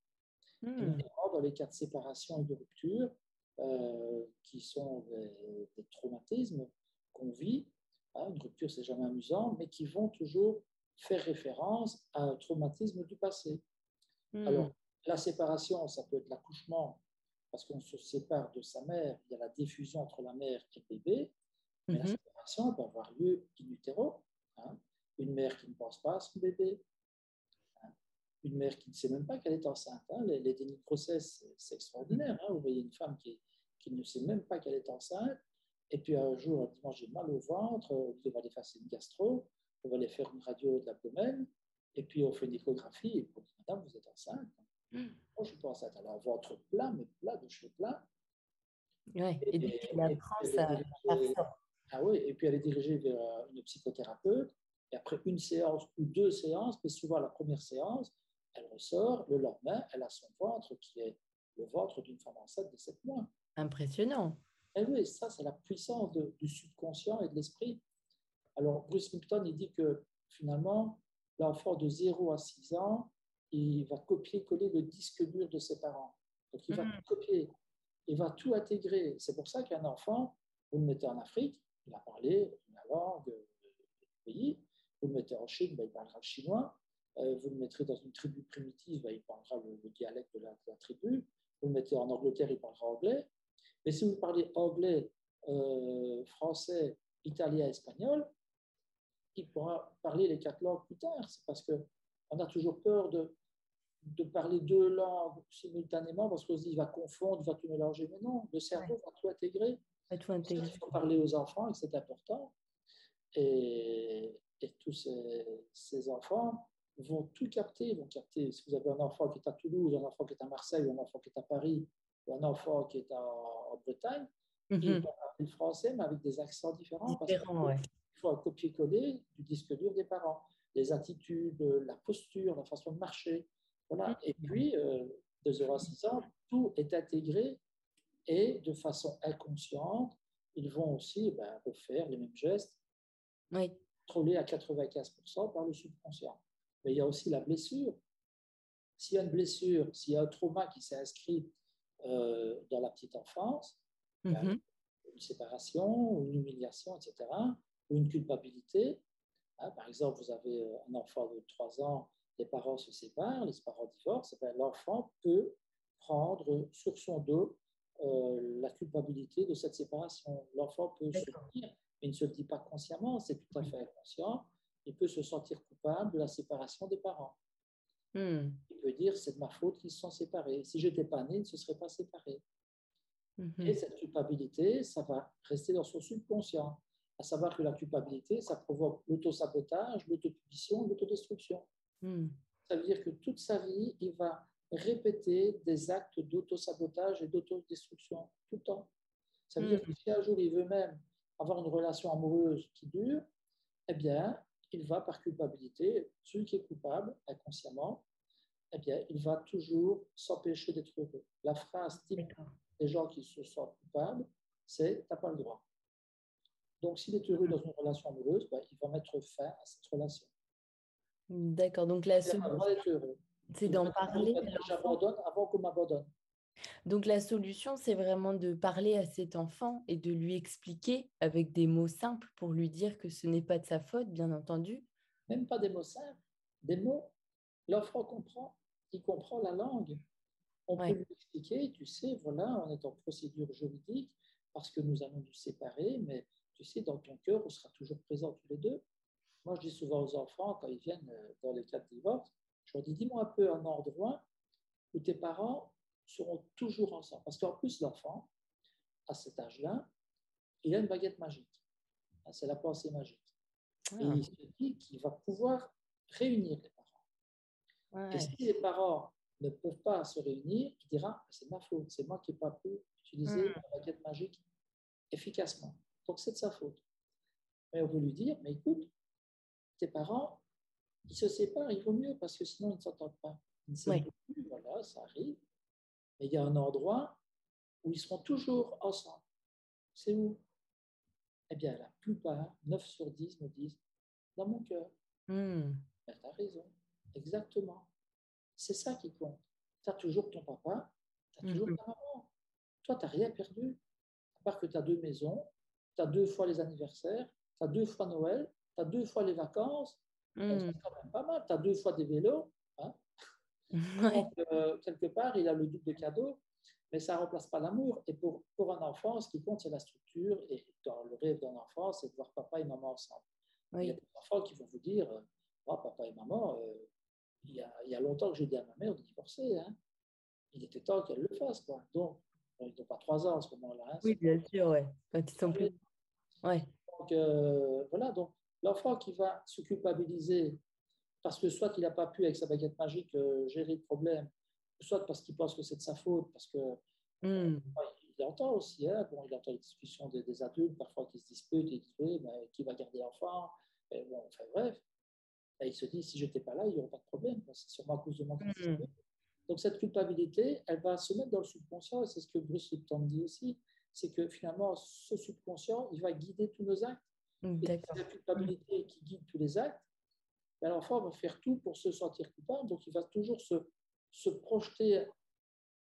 Mmh. Dans les cas de séparation et de rupture, euh, qui sont des, traumatismes qu'on vit, hein, une rupture c'est jamais amusant, mais qui vont toujours faire référence à un traumatisme du passé. Mmh. Alors, la séparation, ça peut être l'accouchement, parce qu'on se sépare de sa mère, il y a la diffusion entre la mère et le bébé, mais la mmh séparation peut avoir lieu in utero, hein. une mère qui ne pense pas à son bébé, une mère qui ne sait même pas qu'elle est enceinte. Hein. Les, les, dénis de grossesse, c'est extraordinaire. Hein. Vous voyez une femme qui, qui, ne sait même pas qu'elle est enceinte, et puis un jour, elle dit Moi, j'ai mal au ventre, on va aller faire une gastro, on va aller faire une radio de l'abdomen, et puis on fait une échographie, et on dit Madame, vous êtes enceinte mmh. Moi, je suis pas enceinte. Elle a un ventre plat, mais plat, de cheveux plats. Ouais, et, puis elle ça. Ah oui, et puis elle est dirigée vers une psychothérapeute, et après une séance ou deux séances, mais souvent la première séance, elle ressort, le lendemain, elle a son ventre qui est le ventre d'une femme enceinte de 7 mois. Impressionnant. Et eh oui, ça, c'est la puissance du subconscient et de l'esprit. Alors, Bruce Lipton, il dit que finalement, l'enfant de 0 à 6 ans, il va copier-coller le disque dur de ses parents. Donc, il va mm. tout copier, il va tout intégrer. C'est pour ça qu'un enfant, vous le mettez en Afrique, il a parlé la langue du pays, vous le mettez en Chine, ben, il parlera le chinois, euh, vous le mettrez dans une tribu primitive, ben, il parlera le, dialecte de la, tribu. Vous le mettez en Angleterre, il parlera anglais. Mais si vous parlez anglais, euh, français, italien, espagnol, il pourra parler les quatre langues plus tard. C'est parce qu'on a toujours peur de, de parler deux langues simultanément parce qu'on se dit il va confondre, il va tout mélanger. Mais non, le cerveau va tout intégrer. Va tout intégrer. Il faut parler aux enfants et c'est important. Et, et tous ces, ces, enfants vont tout capter. Vont capter. Si vous avez un enfant qui est à Toulouse, un enfant qui est à Marseille, un enfant qui est à Paris, ou un enfant qui est en, Bretagne, il mhm. va parler le français, mais avec des accents différents. Différents, Il faut un copier-coller du disque dur des parents. Les attitudes, la posture, la façon de marcher. Voilà. Et puis, euh, de 0 à 6 ans, tout est intégré et de façon inconsciente, ils vont aussi ben, refaire les mêmes gestes, oui. contrôlés à 95% par le subconscient mais il y a aussi la blessure. S'il y a une blessure, s'il y a un trauma qui s'est inscrit euh, dans la petite enfance, ben, mhm. une séparation, une humiliation, etc., ou une culpabilité. Hein, par exemple, vous avez euh, un enfant de 3 ans, les parents se séparent, les parents divorcent, ben, l'enfant peut prendre sur son dos euh, la culpabilité de cette séparation. L'enfant peut se dire, mais il ne se le dit pas consciemment, c'est tout à fait inconscient, il peut se sentir coupable de la séparation des parents. Hmm. Il peut dire c'est de ma faute qu'ils se sont séparés. Si j'étais pas né, ils ne se seraient pas séparés. Hmm. Et cette culpabilité, ça va rester dans son subconscient. À savoir que la culpabilité, ça provoque l'autosabotage, l'autopunition, l'autodestruction. Hmm. Ça veut dire que toute sa vie, il va répéter des actes d'autosabotage et d'autodestruction tout le temps. Ça veut dire que si un jour il veut même avoir une relation amoureuse qui dure, eh bien, il va par culpabilité, celui qui est coupable inconsciemment, eh bien, il va toujours s'empêcher d'être heureux. La phrase type des gens qui se sentent coupables, c'est « t'as pas le droit ». Donc, s'il est heureux dans une relation amoureuse, ben, il va mettre fin à cette relation. D'accord, donc la seconde... C'est d'en parler. J'abandonne avant qu'on m'abandonne. Donc la solution, c'est vraiment de parler à cet enfant et de lui expliquer avec des mots simples pour lui dire que ce n'est pas de sa faute, bien entendu. Même pas des mots simples, des mots. L'enfant comprend, il comprend la langue. On peut lui expliquer, tu sais, voilà, on est en procédure juridique parce que nous allons nous séparer, mais tu sais, dans ton cœur, on sera toujours présents tous les deux. Moi, je dis souvent aux enfants, quand ils viennent euh, dans les cas de divorce, je leur dis, dis-moi un peu un endroit où tes parents seront toujours ensemble. Parce qu'en plus, l'enfant, à cet âge-là, il a une baguette magique. Ah, c'est la pensée magique. Et ah. il se dit qu'il va pouvoir réunir les parents. Et si les parents ne peuvent pas se réunir, il dira c'est ma faute, c'est moi qui n'ai pas pu utiliser hmm. la baguette magique efficacement. Donc c'est de sa faute. Mais on peut lui dire mais écoute, tes parents, ils se séparent, il vaut mieux parce que sinon ils ne s'entendent pas. Ils ne s'entendent plus, voilà, ça arrive. Mais il y a un endroit où ils seront toujours ensemble. C'est où? Eh bien, la plupart, 9 sur 10 me disent dans mon cœur. Hmm. Ben, tu as raison, exactement. C'est ça qui compte. Tu as toujours ton papa, tu as toujours hmm. ta maman. Toi, tu n'as rien perdu. À part que tu as deux maisons, tu as deux fois les anniversaires, tu as deux fois Noël, tu as deux fois les vacances. Hmm. C'est quand même pas mal. Tu as deux fois des vélos. Hein Donc, euh, quelque part, il a le double de cadeaux, mais ça ne remplace pas l'amour. Et pour, pour un enfant, ce qui compte, c'est la structure. Et dans le rêve d'un enfant, c'est de voir papa et maman ensemble. Il y a des enfants qui vont vous dire Moi, papa et maman, euh, il, y a, il, y a, longtemps que j'ai dit à ma mère de divorcer. Hein. Il était temps qu'elle le fasse. Quoi. Donc, ils n'ont pas trois ans à ce moment-là. Hein, oui, bien sûr, ouais. Quand ils sont plus. Ouais. Donc, euh, voilà. Donc, l'enfant qui va se culpabiliser parce que soit il n'a pas pu, avec sa baguette magique, euh, gérer le problème, soit parce qu'il pense que c'est de sa faute, parce que hmm. il entend aussi, hein, bon, il entend les discussions des, adultes, parfois qui se disputent, et qui disent, mais qui va garder l'enfant? Bon, enfin, bref. il se dit, si je n'étais pas là, il n'y aurait pas de problème, c'est sûrement à cause de moi hmm. Donc cette culpabilité, elle va se mettre dans le subconscient, et c'est ce que Bruce Lipton dit aussi, c'est que finalement, ce subconscient, il va guider tous nos actes. Hmm, et la culpabilité qui guide tous les actes, l'enfant va faire tout pour se sentir coupable, donc il va toujours se, se projeter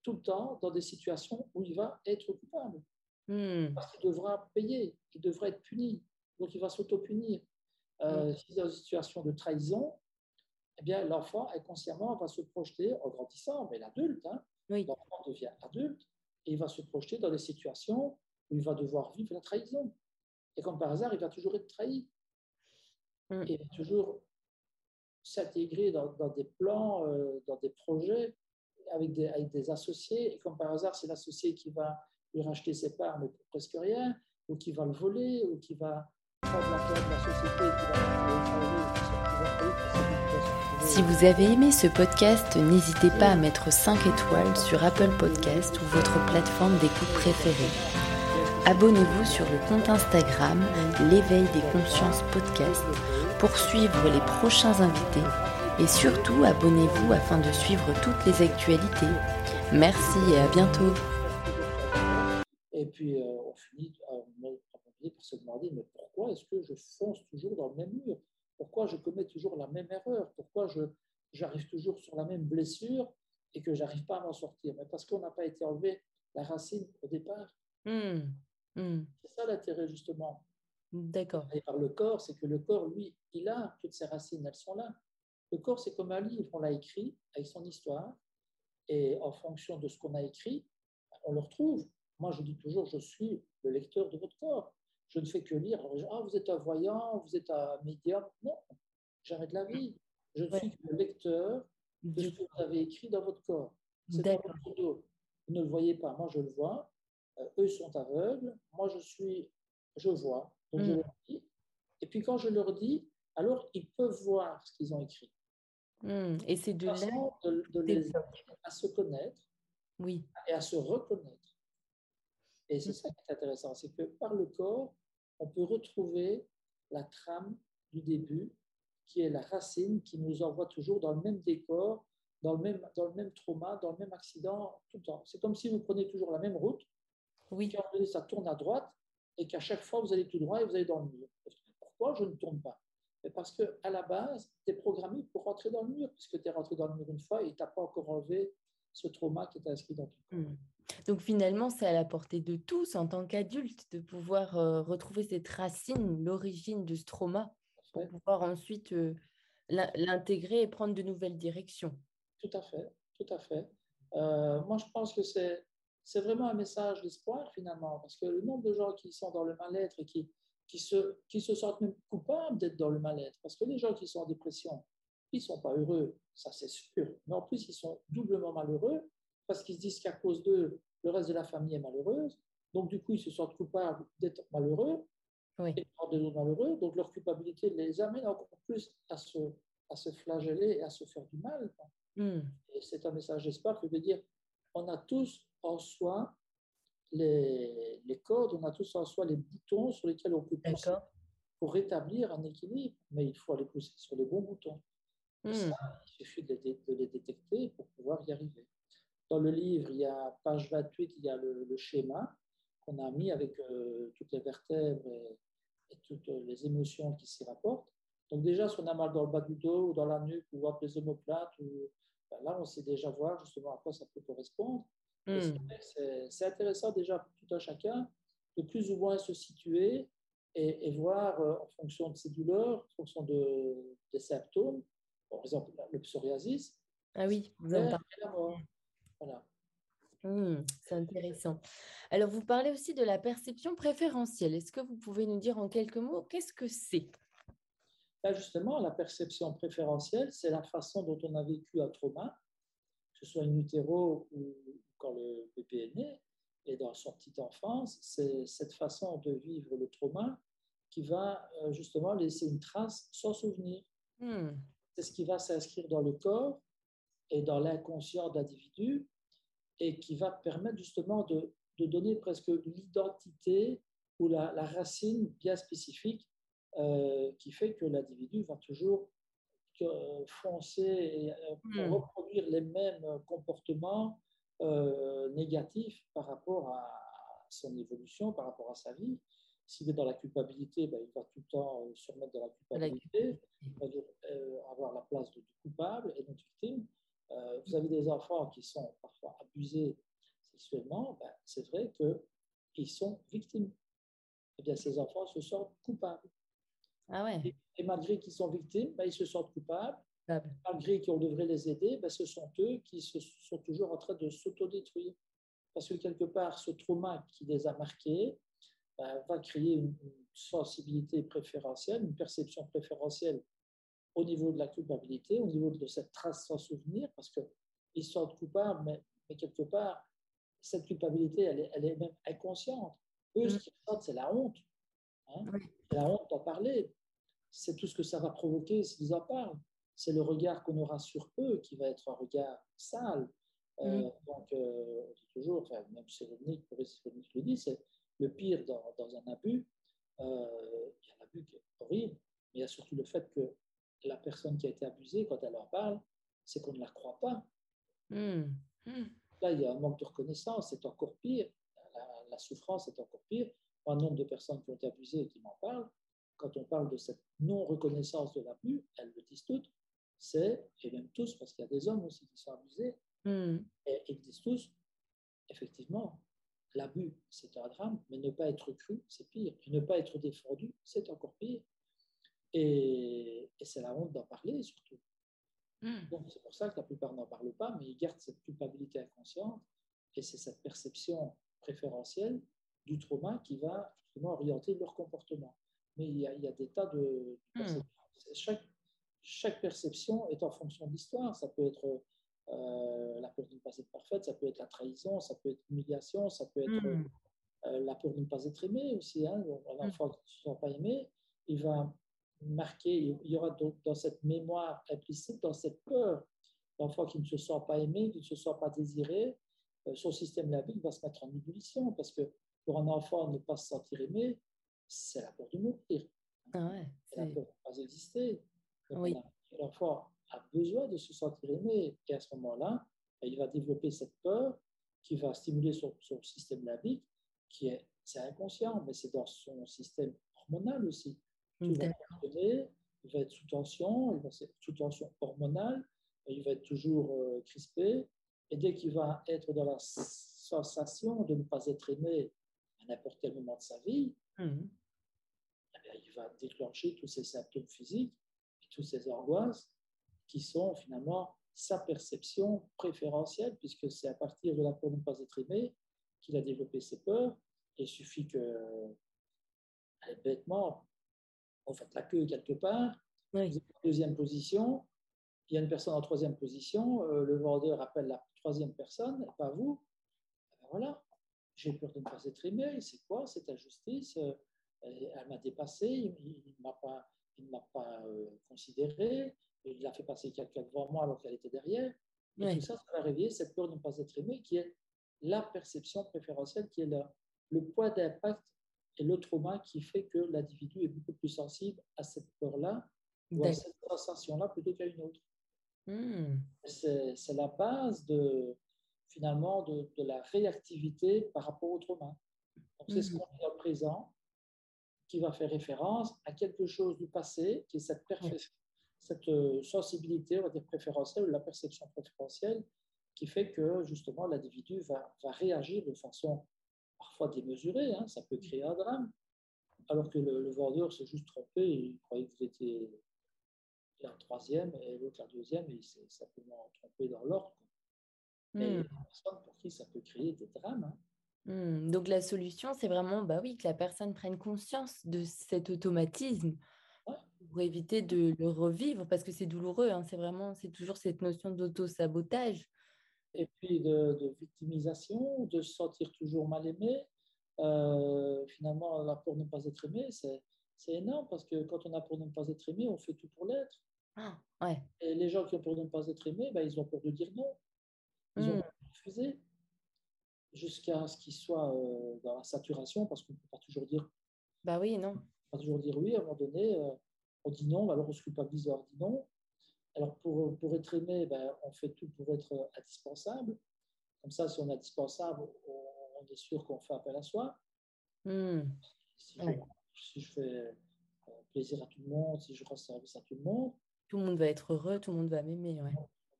tout le temps dans des situations où il va être coupable. Hmm. Parce qu'il devra payer, il devra être puni, donc il va s'auto-punir. Euh, hmm. Si dans une situation de trahison, eh bien, l'enfant inconsciemment va se projeter, en grandissant, mais l'adulte, hein, l'enfant devient adulte, et il va se projeter dans des situations où il va devoir vivre la trahison. Et comme par hasard, il va toujours être trahi. Et il va toujours s'intégrer dans, des plans, euh, dans des projets avec des, avec des, associés. Et comme par hasard, c'est l'associé qui va lui racheter ses parts, mais pour presque rien, ou qui va le voler, ou qui va prendre la place de la société, qui va, si vous avez aimé ce podcast, n'hésitez pas à mettre 5 étoiles sur Apple Podcast ou votre plateforme d'écoute préférée. Abonnez-vous sur le compte Instagram L'éveil des consciences podcast pour suivre les prochains invités et surtout abonnez-vous afin de suivre toutes les actualités. Merci et à bientôt. Et puis euh, on finit par se demander mais pourquoi est-ce que je fonce toujours dans le même mur Pourquoi je commets toujours la même erreur Pourquoi je j'arrive toujours sur la même blessure et que j'arrive pas à m'en sortir? Mais parce qu'on n'a pas été enlevé la racine au départ. Hmm. Hmm. C'est ça l'intérêt justement D'accord. Et par le corps, c'est que le corps, lui, il a toutes ses racines, elles sont là. Le corps, c'est comme un livre, on l'a écrit avec son histoire, et en fonction de ce qu'on a écrit, on le retrouve. Moi, je dis toujours, je suis le lecteur de votre corps. Je ne fais que lire. Ah, vous êtes un voyant, vous êtes un médium. Non, de la vie. Je ne suis le lecteur de ce que vous avez écrit dans votre corps. C'est dans votre dos. Vous ne le voyez pas, moi je le vois. Euh, eux sont aveugles, moi je suis, je vois. Mm. Et puis quand je leur dis, alors ils peuvent voir ce qu'ils ont écrit. Mm. Et c'est de là de, les aider à se connaître oui. et à se reconnaître. Et c'est mm. ça qui est intéressant, c'est que par le corps, on peut retrouver la trame du début, qui est la racine qui nous envoie toujours dans le même décor, dans le même, dans le même trauma, dans le même accident, tout le temps. C'est comme si vous prenez toujours la même route, oui. quand ça tourne à droite, et qu'à chaque fois, vous allez tout droit et vous allez dans le mur. Pourquoi je ne tourne pas? Parce qu'à la base, tu es programmé pour rentrer dans le mur, puisque tu es rentré dans le mur une fois et tu n'as pas encore enlevé ce trauma qui est inscrit dans ton corps. Mmh. Donc finalement, c'est à la portée de tous en tant qu'adulte de pouvoir euh, retrouver cette racine, l'origine de ce trauma, pour pouvoir ensuite euh, l'intégrer et prendre de nouvelles directions. Tout à fait, tout à fait. Euh, moi, je pense que c'est c'est vraiment un message d'espoir finalement, parce que le nombre de gens qui sont dans le mal-être et qui, qui, se, qui se sentent même coupables d'être dans le mal-être, parce que les gens qui sont en dépression, ils ne sont pas heureux, ça c'est sûr, mais en plus ils sont doublement malheureux, parce qu'ils se disent qu'à cause d'eux, le reste de la famille est malheureuse, donc du coup ils se sentent coupables d'être malheureux, oui. et de malheureux, donc leur culpabilité les amène encore plus à se, à se flageller et à se faire du mal. Hmm. Et c'est un message d'espoir qui veut dire on a tous en soi les, les, codes, on a tous en soi les boutons sur lesquels on peut pousser pour rétablir un équilibre, mais il faut aller pousser sur les bons boutons. Hmm. Ça, il suffit de les, de les, détecter pour pouvoir y arriver. Dans le livre, il y a page 28, il y a le, schéma qu'on a mis avec euh, toutes les vertèbres et, toutes les émotions qui s'y rapportent. Donc déjà, si on a mal dans le bas du dos ou dans la nuque ou les omoplates, ou, ben là, on sait déjà voir justement à quoi ça peut correspondre. Hmm. C'est intéressant déjà pour tout un chacun de plus ou moins se situer et, voir euh, en fonction de ses douleurs, en fonction de, des symptômes, par exemple le psoriasis. Ah oui, vous en parlez. Voilà. Hmm, c'est intéressant. Alors, vous parlez aussi de la perception préférentielle. Est-ce que vous pouvez nous dire en quelques mots qu'est-ce que c'est? Ben Justement, la perception préférentielle, c'est la façon dont on a vécu un trauma, que ce soit in utero ou quand le bébé est né et dans son petite enfance, c'est cette façon de vivre le trauma qui va euh, justement laisser une trace sans souvenir. Hmm. C'est ce qui va s'inscrire dans le corps et dans l'inconscient d'individu et qui va permettre justement de, de donner presque l'identité ou la, la, racine bien spécifique euh, qui fait que l'individu va toujours euh, foncer et hmm. reproduire les mêmes comportements euh, négatif par rapport à son évolution, par rapport à sa vie. S'il est dans la culpabilité, ben, il va tout le temps euh, se remettre dans la culpabilité, euh, avoir la place de, coupable et de victime. Vous avez des enfants qui sont parfois abusés sexuellement, ben, c'est vrai qu'ils sont victimes. Eh bien, ces enfants se sentent coupables. Ah ouais. et, malgré qu'ils sont victimes, ben, ils se sentent coupables malgré qu'on devrait les aider, ben, ce sont eux qui se, sont toujours en train de s'autodétruire. Parce que quelque part, ce trauma qui les a marqués va créer une, sensibilité préférentielle, une perception préférentielle au niveau de la culpabilité, au niveau de cette trace sans souvenir, parce qu'ils sont coupables, mais, mais, quelque part, cette culpabilité, elle est, elle est même inconsciente. Eux, ce mm. qu'ils ressentent, c'est la honte. Hein. La honte d'en parler. C'est tout ce que ça va provoquer s'ils en parlent c'est le regard qu'on aura sur eux qui va être un regard sale. Euh, mm. Donc, euh, toujours, enfin, même Cyrulnik, le dit, c'est le pire dans, dans un abus. Euh, il y a l'abus qui est horrible, mais il y a surtout le fait que la personne qui a été abusée, quand elle en parle, c'est qu'on ne la croit pas. Mm. Mm. Là, il y a un manque de reconnaissance, c'est encore pire. La, souffrance est encore pire. Un nombre de personnes qui ont été abusées et qui m'en parlent, quand on parle de cette non-reconnaissance de l'abus, elles le disent toutes, c'est, et même tous, parce qu'il y a des hommes aussi qui sont abusés, hmm. et ils disent tous, effectivement, l'abus, c'est un drame, mais ne pas être cru, c'est pire. Et ne pas être défendu, c'est encore pire. Et, c'est la honte d'en parler, surtout. Hmm. Donc, c'est pour ça que la plupart n'en parlent pas, mais ils gardent cette culpabilité inconsciente, et c'est cette perception préférentielle du trauma qui va justement orienter leur comportement. Mais il y a, il y a des tas de, hmm. Chaque chaque perception est en fonction de l'histoire. Ça peut être euh, la peur de ne pas être parfaite, ça peut être la trahison, ça peut être l'humiliation, ça peut être hmm. euh, la peur de ne pas être aimé aussi. Hein. L'enfant qui ne se sent pas aimé, il va marquer, il y aura donc dans cette mémoire implicite, dans cette peur, l'enfant qui ne se sent pas aimé, qui ne se sent pas désiré, euh, son système labique va se mettre en ébullition parce que pour un enfant, ne pas se sentir aimé, c'est la peur de mourir. Ah ouais, c'est la peur de ne pas exister. L'enfant a besoin de se sentir aimé. Et à ce moment-là, ben, il va développer cette peur qui va stimuler son, système limbique, qui est, c'est inconscient, mais c'est dans son système hormonal aussi. Tout va il va être sous tension, il va être sous tension hormonale, il va être toujours euh, crispé. Et dès qu'il va être dans la sensation de ne pas être aimé à n'importe quel moment de sa vie, mmh. eh il va déclencher tous ces symptômes physiques et toutes ces angoisses qui sont finalement sa perception préférentielle, puisque c'est à partir de la peur de ne pas être aimé qu'il a développé ses peurs. il suffit que, bêtement, on fait la queue quelque part, oui. deuxième position, il y a une personne en troisième position, euh, le vendeur appelle la troisième personne, pas vous. Eh ben voilà, j'ai peur de ne pas être aimé, c'est quoi? Cette injustice euh, Elle m'a dépassé, il ne m'a pas, il pas euh, considéré, il a fait passer quelqu'un devant moi alors qu'elle était derrière. Et tout ça, ça va réveiller cette peur de ne pas être aimé qui est la perception préférentielle, qui est le poids d'impact et le trauma qui fait que l'individu est beaucoup plus sensible à cette peur-là ou à cette sensation-là plutôt qu'à une autre. Hmm. C'est la base de, finalement de, de, la réactivité par rapport au trauma. C'est ce hmm. qu'on dit au présent qui va faire référence à quelque chose du passé, qui est cette, cette euh, sensibilité, on va dire préférentielle, ou la perception préférentielle, qui fait que justement l'individu va, va, réagir de façon parfois démesurée. Hein, ça peut créer un drame, alors que le, vendeur s'est juste trompé, il croyait que vous étiez la troisième et l'autre la deuxième, et il s'est simplement trompé dans l'ordre. Mais hmm. personne pour qui ça peut créer des drames. Hein. Hmm. Donc la solution, c'est vraiment bah oui, que la personne prenne conscience de cet automatisme pour éviter de le revivre, parce que c'est douloureux, hein. c'est vraiment, c'est toujours cette notion d'auto-sabotage. Et puis de, victimisation, de se sentir toujours mal aimé. Euh, finalement, la peur de ne pas être aimé, c'est énorme, parce que quand on a peur de ne pas être aimé, on fait tout pour l'être. Ah, ouais. Et les gens qui ont peur de ne pas être aimés, ben, ils ont peur de dire non. Ils ont hmm. peur de refuser jusqu'à ce qu'ils soient euh, dans la saturation, parce qu'on ne peut pas toujours dire. Bah oui, non. Pas toujours dire oui. À un moment donné, euh, on dit non, alors on se culpabilise d'avoir dit non. Alors pour, pour être aimé, ben, on fait tout pour être indispensable. Comme ça, si on est indispensable, on, est sûr qu'on fait appel à soi. Hmm. Si, je, fais euh, plaisir à tout le monde, si je rends service à tout le monde, tout le monde va être heureux, tout le monde va m'aimer. Ouais.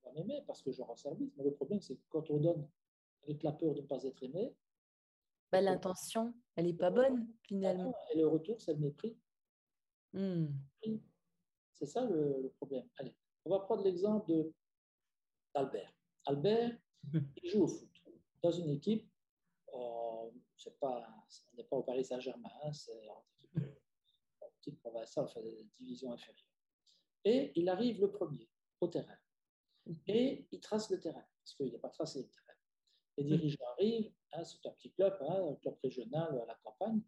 On va m'aimer parce que je rends service. Mais le problème, c'est que quand on donne avec la peur de ne pas être aimé, bah, l'intention, elle n'est pas bonne finalement. Et le retour, c'est le mépris. Hmm. C'est ça le, problème. Allez, on va prendre l'exemple d'Albert. Albert, il joue au foot dans une équipe, euh, pas, on n'est pas au Paris Saint-Germain, hein, c'est une équipe, provinciale, enfin, division inférieure. Et il arrive le premier au terrain. Et il trace le terrain, parce qu'il n'a pas tracé le terrain. Les dirigeants arrivent, hein, c'est un petit club, hein, un club régional à la campagne,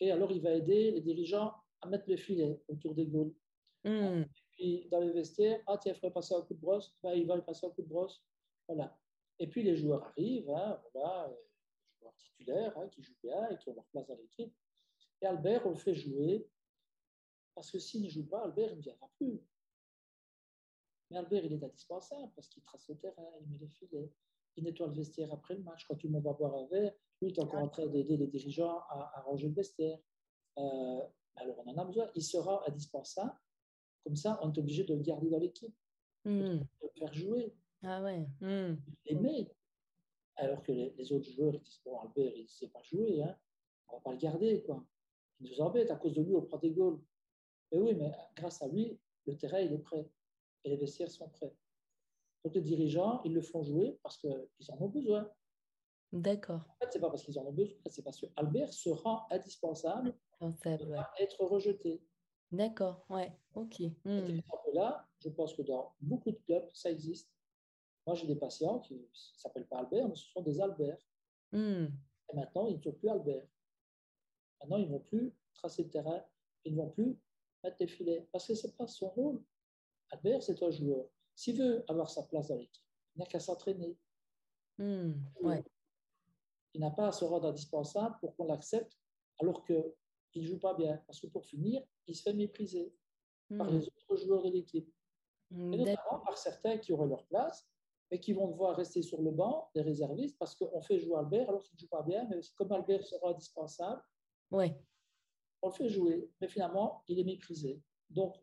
et alors il va aider les dirigeants à mettre le filet autour des goals. Hmm. Dans les vestiaires, ah tiens, il faudrait passer un coup de brosse, bah, il va le passer un coup de brosse. Voilà. Et puis les joueurs arrivent, hein, voilà, les joueurs titulaires hein, qui jouent bien et qui ont leur place dans l'équipe. Et Albert, on le fait jouer, parce que s'il ne joue pas, Albert ne viendra plus. Mais Albert, il est indispensable parce qu'il trace le terrain, il met les filets, il nettoie le vestiaire après le match. Quand tout le monde boire un verre, lui, il est encore en train d'aider les dirigeants à, ranger le vestiaire. Euh, alors, on en a besoin. Il sera indispensable. Comme ça, on est obligé de le garder dans l'équipe, hmm. de le faire jouer. Ah ouais. Hmm. L'aimer. Alors que les, autres joueurs, ils disent Bon, Albert, il ne sait pas jouer, hein. on ne va pas le garder. Quoi. Il nous embête, à cause de lui, on prend des goals. Mais oui, mais grâce à lui, le terrain, il est prêt. Et les vestiaires sont prêts. Donc les dirigeants, ils le font jouer parce qu'ils en ont besoin. D'accord. En fait, ce n'est pas parce qu'ils en ont besoin, c'est parce qu'Albert se rend indispensable pour être rejeté. D'accord, ouais, ok. Hmm. Là, je pense que dans beaucoup de clubs, ça existe. Moi, j'ai des patients qui ne s'appellent pas Albert, mais ce sont des Alberts. Hmm. Et maintenant, ils ne sont plus Albert. Maintenant, ils ne vont plus tracer le terrain, ils ne vont plus mettre des filets, parce que ce n'est pas son rôle. Albert, c'est un joueur. S'il veut avoir sa place dans l'équipe, il n'a qu'à s'entraîner. Hmm, il n'a pas à se rendre indispensable pour qu'on l'accepte alors qu'il ne joue pas bien. Parce que pour finir, il se fait mépriser par hmm. les autres joueurs de l'équipe. Hmm, Et notamment par certains qui auraient leur place, mais qui vont devoir rester sur le banc des réservistes parce qu'on fait jouer Albert alors qu'il ne joue pas bien. Mais comme Albert sera indispensable, ouais. on le fait jouer. Mais finalement, il est méprisé. Donc,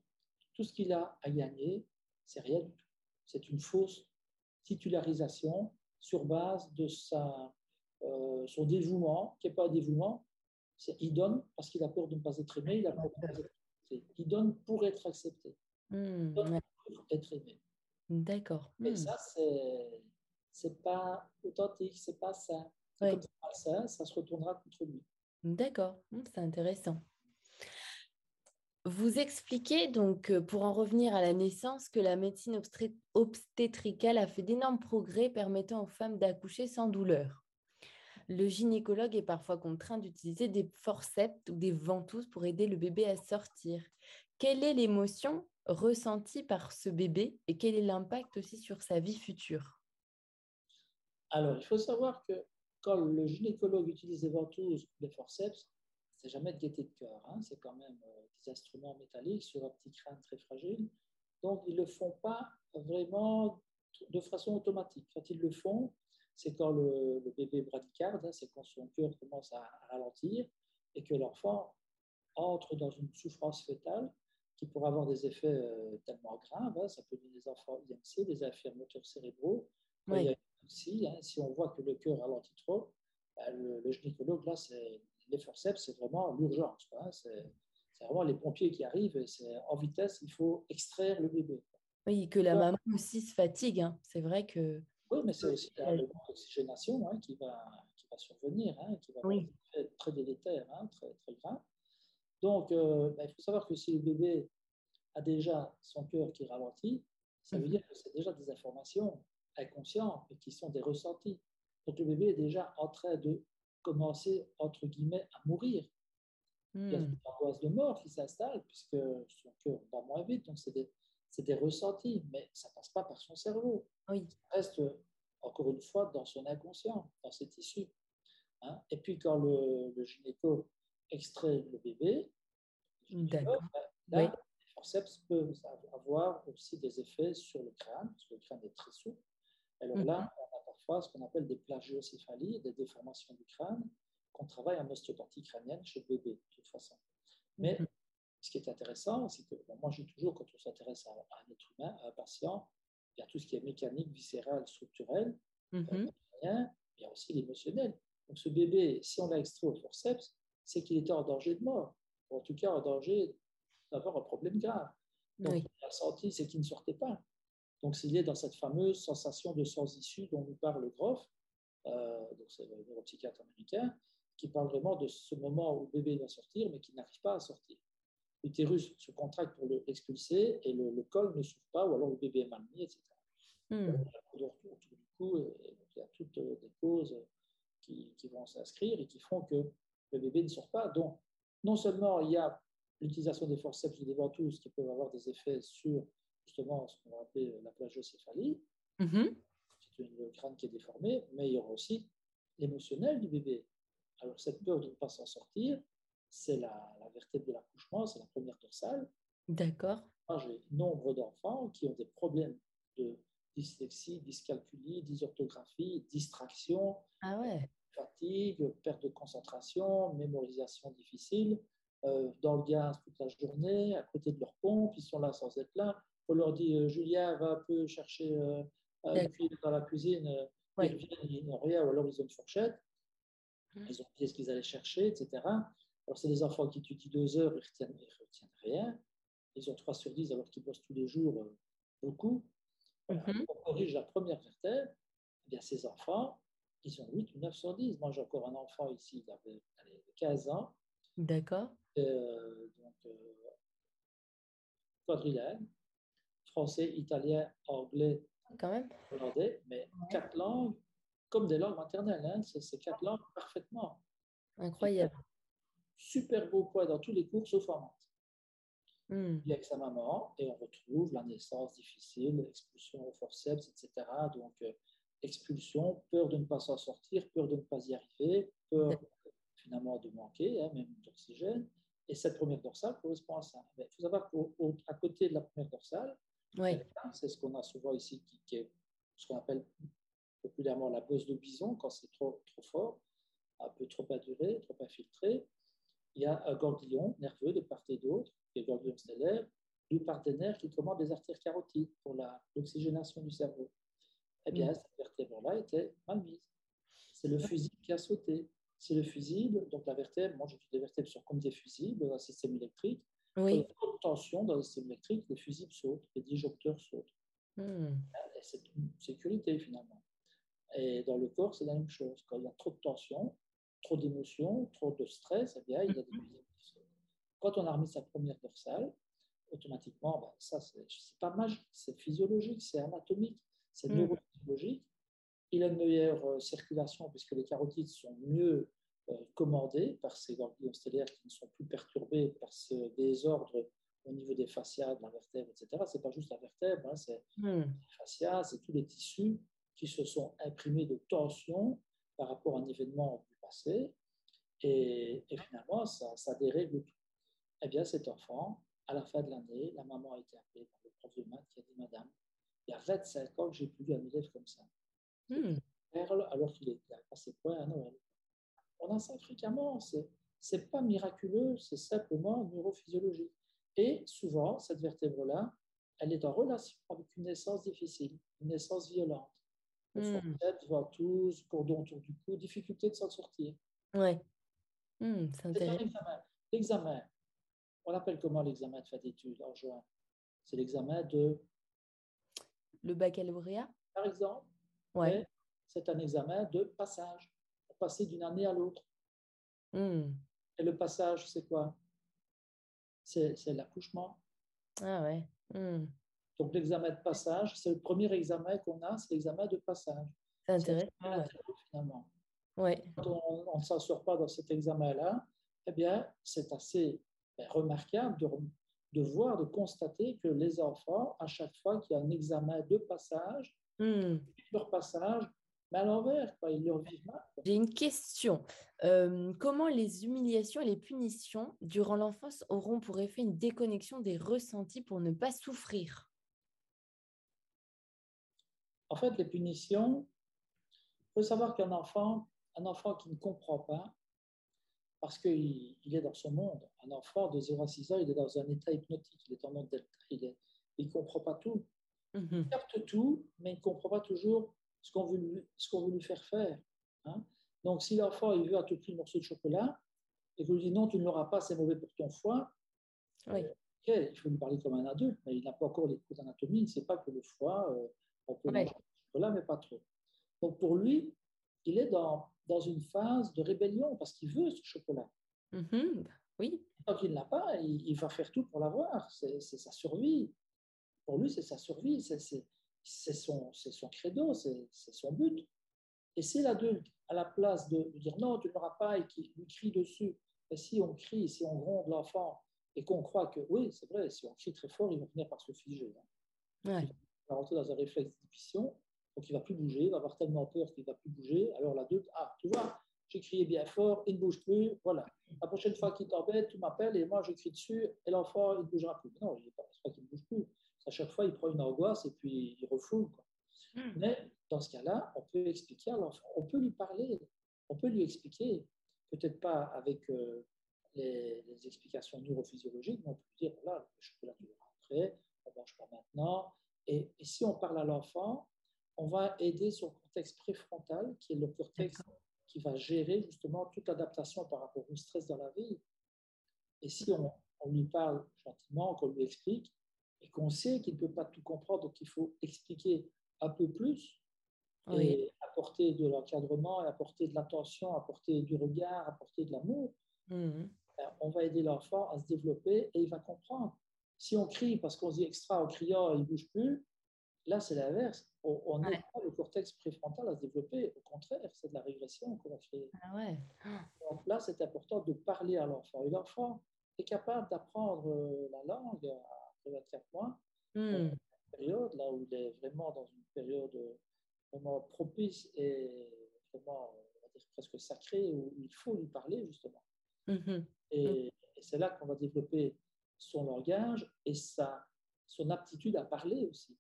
tout ce qu'il a à gagner, c'est rien du tout. C'est une fausse titularisation sur base de sa, euh, son dévouement, qui n'est pas un dévouement, il donne parce qu'il a peur de ne pas être aimé, il a peur de ne pas être accepté. Il donne pour être accepté. Hmm, Il donne pour être aimé. D'accord. Et Hmm. ça, c'est c'est pas authentique, c'est pas ça. Ouais. Comme c'est pas ça, ça se retournera contre lui. D'accord, Hmm, c'est intéressant. Vous expliquez donc, euh, pour en revenir à la naissance, que la médecine obsté- obstétricale a fait d'énormes progrès permettant aux femmes d'accoucher sans douleur. Le gynécologue est parfois contraint d'utiliser des forceps ou des ventouses pour aider le bébé à sortir. Quelle est l'émotion ressentie par ce bébé et quel est l'impact aussi sur sa vie future? Alors, il faut savoir que quand le gynécologue utilise des ventouses ou des forceps, c'est jamais de gaieté de cœur. hein. C'est quand même euh, des instruments métalliques sur un petit crâne très fragile. Donc, ils ne le font pas vraiment de façon automatique. Quand ils le font, c'est quand le, le bébé bradycarde, hein, c'est quand son cœur commence à, à ralentir et que l'enfant entre dans une souffrance fœtale qui pourrait avoir des effets euh, tellement graves. hein. Ça peut donner des enfants IMC, des infirmes moteurs cérébraux. Quand il y a aussi, hein, si on voit que le cœur ralentit trop, ben, le, le gynécologue, là, c'est les forceps, c'est vraiment l'urgence. C'est vraiment les pompiers qui arrivent et c'est en vitesse, il faut extraire le bébé. Oui, que la maman aussi se fatigue. hein. C'est vrai que Oui, mais c'est aussi la- d'oxygénation hein, qui, va, qui va survenir, hein, qui va Oui. être très délétère, hein, très, très grave. Donc, euh, ben, il faut savoir que si le bébé a déjà son cœur qui ralentit, ça veut Mhm. dire que c'est déjà des informations inconscientes et qui sont des ressentis. Donc, le bébé est déjà en train de commencer, entre guillemets, à mourir. Il y a hmm, une angoisse de mort qui s'installe puisque son cœur bat moins vite. Donc, c'est des, c'est des ressentis, mais ça ne passe pas par son cerveau. Oui, Ça reste, encore une fois, dans son inconscient, dans ses tissus. hein. Et puis, quand le, le gynéco extrait le bébé, le ben, là, Oui. les forceps peuvent avoir aussi des effets sur le crâne, parce que le crâne est très souple. Alors Mhm. là, on a parfois ce qu'on appelle des plagiocéphalies, des déformations du crâne, qu'on travaille en ostéopathie crânienne chez le bébé, de toute façon. Mais Mhm. ce qui est intéressant, c'est que bon, moi, je dis toujours, quand on s'intéresse à, à un être humain, à un patient, il y a tout ce qui est mécanique, viscéral, structurel, Mhm. rien, il y a aussi l'émotionnel. Donc ce bébé, si on l'a extrait au forceps, c'est qu'il était en danger de mort, ou en tout cas en danger d'avoir un problème grave. Donc Oui. il a senti, c'est qu'il ne sortait pas. Donc s'il est dans cette fameuse sensation de sans issue dont nous parle Groff, euh, donc c'est le neuropsychiatre américain, qui parle vraiment de ce moment où le bébé va sortir, mais qui n'arrive pas à sortir. L'utérus se contracte pour le- l'expulser et le, le col ne s'ouvre pas, ou alors le bébé est mal mis, etc Hmm. autour du cou, et il y a toutes euh, des causes qui, qui vont s'inscrire et qui font que le bébé ne sort pas. Donc, non seulement il y a l'utilisation des forceps ou des ventouses qui peuvent avoir des effets sur justement ce qu'on va appeler la plagiocéphalie, Mhm. c'est une- le crâne qui est déformé, mais il y aura aussi l'émotionnel du bébé. Alors, cette peur de ne pas s'en sortir, c'est la, la vertèbre de l'accouchement, c'est la première dorsale. D'accord. Moi, j'ai nombre d'enfants qui ont des problèmes de dyslexie, dyscalculie, dysorthographie, distraction, Ah ouais. fatigue, perte de concentration, mémorisation difficile, euh, dans le gaz toute la journée, à côté de leur pompe, ils sont là sans être là. On leur dit, euh, Julien, va un peu chercher euh, cuillère dans la cuisine, euh, Ouais. ils n'ont rien, ou alors ils ont une fourchette, Mhm. ils ont oublié ce qu'ils allaient chercher, etc. Alors, c'est des enfants qui étudient deux heures, ils ne retiennent, ils retiennent rien. Ils ont 3 sur 10 alors qu'ils bossent tous les jours euh, beaucoup. Voilà. Mhm. On corrige la première vertèbre, eh bien, ces enfants, ils ont 8 ou 9 sur 10. Moi, j'ai encore un enfant ici, il avait allez, 15 ans, D'accord. euh, donc euh, quadrilingue, français, italien, anglais, Quand même. hollandais, mais Ouais. quatre langues comme des langues maternelles. hein. C'est ces quatre langues parfaitement. Incroyable. Super beau poids dans tous les cours sauf en maths. Hmm. Il est avec sa maman et on retrouve la naissance difficile, expulsion au forceps, etc. Donc, euh, expulsion, peur de ne pas s'en sortir, peur de ne pas y arriver, peur finalement de manquer, hein, même d'oxygène. Et cette première dorsale correspond à ça. Mais il faut savoir qu'à côté de la première dorsale, Oui. c'est ce qu'on a souvent ici, qui, qui est ce qu'on appelle populairement la bosse de bison, quand c'est trop, trop fort, un peu trop aduré, trop infiltré. Il y a un ganglion nerveux de part et d'autre, qui est le ganglion stellaire, du partenaire qui commande les artères carotides pour l'oxygénation du cerveau. Eh bien, mm. cette vertèbre-là était mal mise. C'est le fusible qui a sauté. C'est le fusible, donc la vertèbre, moi j'utilise des vertèbres sur comme des fusibles dans un système électrique. Oui. Quand il y a trop de tension dans le système électrique, les fusibles sautent, les disjoncteurs sautent. Mm. C'est une sécurité finalement. Et dans le corps, c'est la même chose. Quand il y a trop de tension, trop d'émotions, trop de stress, eh bien, il y a des fusibles qui sautent. Quand on a remis sa première dorsale, automatiquement, ben, ça, c'est pas magique, c'est physiologique, c'est anatomique, c'est mm. neurophysiologique. Il a une meilleure euh, circulation puisque les carotides sont mieux euh, commandées par ces ganglions stellaires qui ne sont plus perturbés par ce désordre au niveau des fascias, de la vertèbre, etc. Ce n'est pas juste la vertèbre, hein, c'est mm. les fascias, c'est tous les tissus qui se sont imprimés de tension par rapport à un événement Et, finalement, ça, ça dérègle tout. Eh bien, cet enfant, à la fin de l'année, la maman a été appelée par le prof de maths qui a dit Madame, il y a 25 ans que j'ai plus vu un élève comme ça. Hmm. Perle, alors qu'il a passé point à Noël. On a ça fréquemment. C'est n'est pas miraculeux, c'est simplement neurophysiologique. Et souvent, cette vertèbre-là, elle est en relation avec une naissance difficile, une naissance violente. Hmm. Tête, ventouse, cordon autour du cou, difficulté de s'en sortir. Ouais. Hmm, c'est intéressant. L'examen, on appelle comment l'examen de fin d'études en juin? C'est l'examen de... Le baccalauréat? Par exemple. Ouais. C'est un examen de passage, pour passer d'une année à l'autre. Hmm. Et le passage, c'est quoi? C'est l'accouchement. Ah ouais. Donc l'examen de passage, c'est le premier examen qu'on a, c'est l'examen de passage. C'est intéressant. Finalement. Ouais. Quand on ne sort pas dans cet examen-là, eh bien, c'est assez ben, remarquable de, de, voir, de constater que les enfants, à chaque fois qu'il y a un examen de passage, hmm. leur passage, mais à l'envers, ils leur vivent mal. J'ai une question. Euh, comment les humiliations et les punitions durant l'enfance auront pour effet une déconnexion des ressentis pour ne pas souffrir? En fait, les punitions, il faut savoir qu'un enfant, un enfant qui ne comprend pas, parce qu'il est dans son monde. Un enfant de 0 à 6 ans, il est dans un état hypnotique, il est en monde delta, il ne comprend pas tout. Mhm. Il capte tout, mais il ne comprend pas toujours ce qu'on veut, veut, lui faire faire. Hein. Donc, si l'enfant il veut à tout prix un morceau de chocolat, et vous lui dites non, tu ne l'auras pas, c'est mauvais pour ton foie, oui. Euh, il faut lui parler comme un adulte, mais il n'a pas encore les cours d'anatomie, il ne sait pas que le foie, euh, on peut du chocolat, mais pas trop. Donc, pour lui, il est dans dans une phase de rébellion parce qu'il veut ce chocolat. Mm-hmm. oui. Tant qu'il ne l'a pas, il, va faire tout pour l'avoir. C'est sa survie. Pour lui, c'est sa survie. C'est son, son credo, c'est son but. Et c'est l'adulte, à la place de, dire non, tu ne l'auras pas et qui lui crie dessus, et si on crie, si on gronde l'enfant et qu'on croit que oui, c'est vrai, si on crie très fort, il va finir par se figer. Hein. Va rentrer dans un réflexe d'inhibition donc il ne va plus bouger, il va avoir tellement peur qu'il ne va plus bouger. Alors l'adulte, ah, tu vois, j'ai crié bien fort, il ne bouge plus, voilà. La prochaine fois qu'il t'embête, tu m'appelles et moi je crie dessus et l'enfant, il ne bougera plus. Non, je ne pas qu'il ne bouge plus. À chaque fois, il prend une angoisse et puis il refoule. Hmm. Mais dans ce cas-là, on peut expliquer à l'enfant, on peut lui parler, on peut lui expliquer, peut-être pas avec euh, les, explications neurophysiologiques, mais on peut lui dire, voilà, le chocolat, tu rentrer, on ne mange pas maintenant. Et si on parle à l'enfant, on va aider son cortex préfrontal, qui est le cortex qui va gérer justement toute l'adaptation par rapport au stress dans la vie. Et si on, lui parle gentiment, qu'on lui explique, et qu'on sait qu'il ne peut pas tout comprendre, donc il faut expliquer un peu plus, et apporter de l'encadrement, apporter de l'attention, apporter du regard, apporter de l'amour, mmh ben, on va aider l'enfant à se développer et il va comprendre. Si on crie parce qu'on se dit extra en criant, il ne bouge plus, Là, c'est l'inverse. On n'aide pas le cortex préfrontal à se développer. Au contraire, c'est de la régression qu'on va créer. Ah Donc là, c'est important de parler à l'enfant. Et l'enfant est capable d'apprendre euh, la langue après 24 mois, hmm. une période là où il est vraiment dans une période euh, vraiment propice et vraiment, on va dire, presque sacrée, où il faut lui parler, justement. Mm-hmm. Et, et c'est là qu'on va développer son langage et sa, son aptitude à parler aussi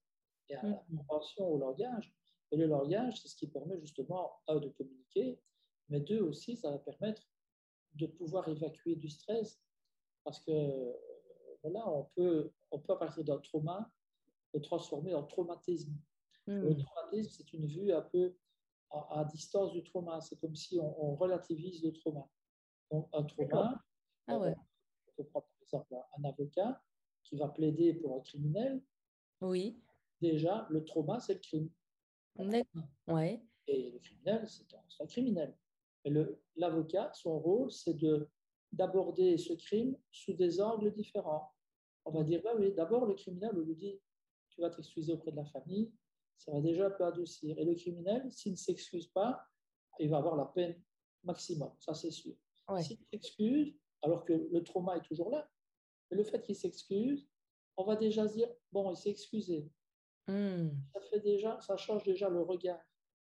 et à la mm-hmm. compréhension au langage. Et le langage, c'est ce qui permet justement, un, de communiquer, mais deux aussi, ça va permettre de pouvoir évacuer du stress. Parce que moment-là, on peut, on peut, à partir d'un trauma, le transformer en traumatisme. Le hmm. traumatisme, c'est une vue un peu à, distance du trauma. C'est comme si on, relativise le trauma. Donc, un trauma, ah ouais. Peut prendre par exemple un avocat qui va plaider pour un criminel. Oui. Déjà, le trauma, c'est le crime. Ouais. Et le criminel, c'est un, un, criminel. L'avocat, son rôle, c'est de d'aborder ce crime sous des angles différents. On va dire, bah oui, d'abord, le criminel, on lui dit, tu vas t'excuser auprès de la famille, ça va déjà un peu adoucir. Et le criminel, s'il ne s'excuse pas, il va avoir la peine maximum, ça c'est sûr. S'il s'excuse, alors que le trauma est toujours là, et le fait qu'il s'excuse, on va déjà se dire, bon, il s'est excusé. Hmm. Ça, fait déjà, ça change déjà le regard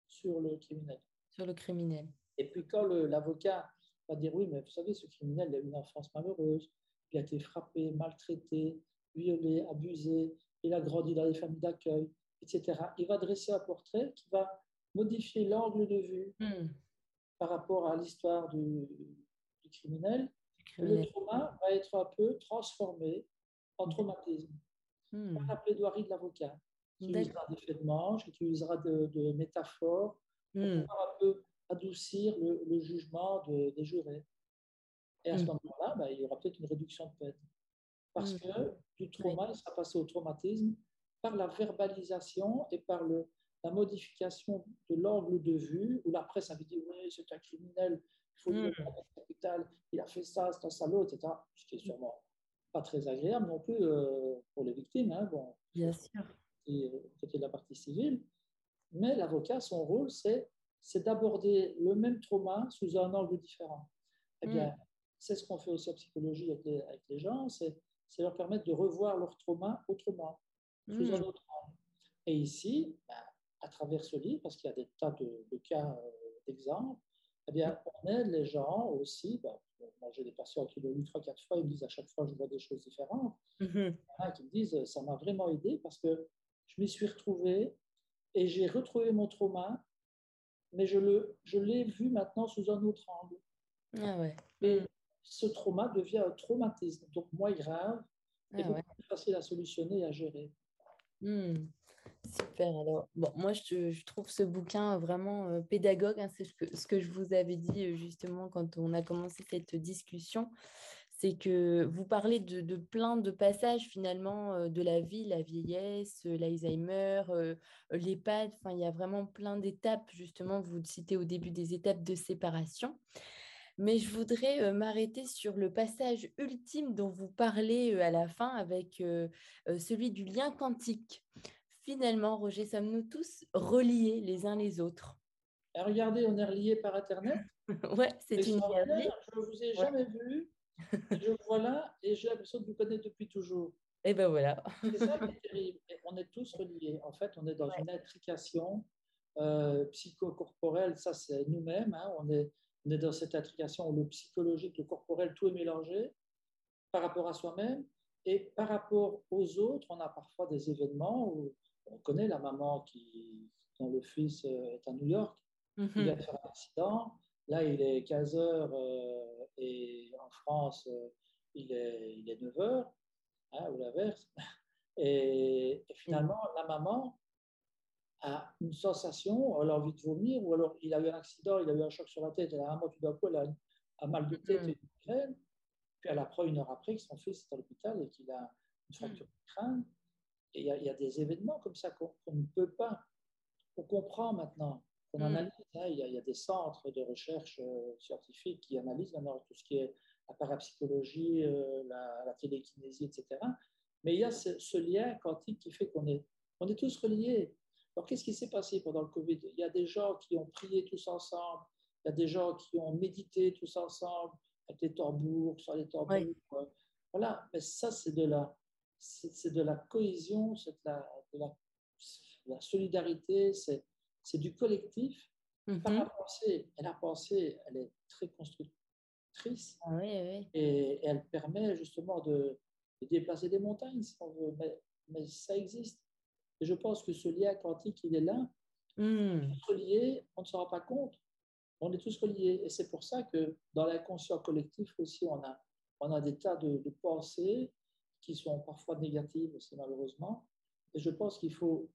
sur le criminel. Sur le criminel. Et puis quand l'avocat va dire, oui, mais vous savez, ce criminel, il a eu une enfance malheureuse, il a été frappé, maltraité, violé, abusé, il a grandi dans les familles d'accueil, etc. Il va dresser un portrait qui va modifier l'angle de vue hmm. par rapport à l'histoire du, criminel. Le trauma va être un peu transformé en hmm. traumatisme hmm. par la plaidoirie de l'avocat, qui utilisera des faits de manche, qui utilisera de, métaphores pour un peu adoucir le, jugement des jurés. Et à ce moment-là, ben, il y aura peut-être une réduction de peine. Parce que du trauma, il sera passé au traumatisme par la verbalisation et par le, la modification de l'angle de vue, où la presse avait dit Oui, c'est un criminel, il faut le mmh. il a fait ça, c'est un salaud, etc. Ce qui est sûrement pas très agréable non plus euh, pour les victimes. Hein, bon, Bien sûr. Et, euh, côté de la partie civile. Mais l'avocat, son rôle, c'est, d'aborder le même trauma sous un angle différent. Eh bien, mmh. c'est ce qu'on fait aussi en psychologie avec les, avec les gens, c'est, leur permettre de revoir leur trauma autrement. Mmh. Et ici, ben, à travers ce livre, parce qu'il y a des tas de, cas euh, d'exemples, eh bien, on aide les gens aussi. Ben, moi, j'ai des patients qui l'ont lu trois, quatre fois, ils me disent à chaque fois, je vois des choses différentes. Mmh. qui me disent, ça m'a vraiment aidé parce que je m'y suis retrouvé et j'ai retrouvé mon trauma, mais je l'ai je vu maintenant sous un autre angle. Ah ouais. Et ce trauma devient un traumatisme, donc moins grave et ah beaucoup plus facile à solutionner et à gérer. Mmh. Super. Alors, bon, moi, je, trouve ce bouquin vraiment pédagogue. Hein, c'est ce que, ce que, je vous avais dit justement quand on a commencé cette discussion. C'est que vous parlez de, de, plein de passages finalement de la vie, la vieillesse, l'Alzheimer, l'EHPAD. Enfin, il y a vraiment plein d'étapes. Justement, vous citez au début des étapes de séparation. Mais je voudrais m'arrêter sur le passage ultime dont vous parlez à la fin avec celui du lien quantique. Finalement, Roger, sommes-nous tous reliés les uns les autres? Regardez, on est reliés par Internet. ouais, c'est une Je ne vous ai jamais vu. Je vous vois là et j'ai l'impression de vous connaître depuis toujours. Et ben voilà. c'est ça qui est terrible. on est tous reliés. En fait, on est dans une intrication euh, psychocorporelle. Ça, c'est nous-mêmes. Hein. On est on est dans cette intrication où le psychologique, le corporel, tout est mélangé par rapport à soi-même et par rapport aux autres. On a parfois des événements où on connaît la maman qui, dont le fils euh, est à New York, qui mhm. vient de faire un accident. Là, il est 15 heures euh, et en France, euh, il, est, il est 9 heures, hein, ou l'inverse. Et, et, finalement, la maman, a une sensation, elle a envie de vomir, ou alors il a eu un accident, il a eu un choc sur la tête, et à un moment, tout d'un coup, elle a un mal de tête mm. et une migraine. Puis elle apprend une heure après que son fils est à l'hôpital et qu'il a une fracture de crâne. Et il y, a des événements comme ça qu'on ne peut pas, qu'on comprend maintenant, qu'on mm. analyse. Hein. Il y, a des centres de recherche euh, scientifiques qui analysent maintenant tout ce qui est la parapsychologie, euh, la, télékinésie, etc. Mais il y a ce, ce lien quantique qui fait qu'on est, on est tous reliés. Alors, qu'est-ce qui s'est passé pendant le Covid? Il y a des gens qui ont prié tous ensemble, il y a des gens qui ont médité tous ensemble, avec les tambours, sur les tambours. Voilà, mais ça, c'est de la, c'est de la cohésion, c'est de la, de la, solidarité, c'est, c'est du collectif. Mm Par la pensée, et la pensée, elle est très constructrice. Ah et, et, elle permet justement de, de, déplacer des montagnes, si on veut, mais, mais ça existe. Et je pense que ce lien quantique, il est là. Mmh. Relié, on ne se rend pas compte. On est tous reliés. Et c'est pour ça que dans l'inconscient collectif aussi, on a, on a des tas de, pensées qui sont parfois négatives aussi malheureusement. Et je pense qu'il faut,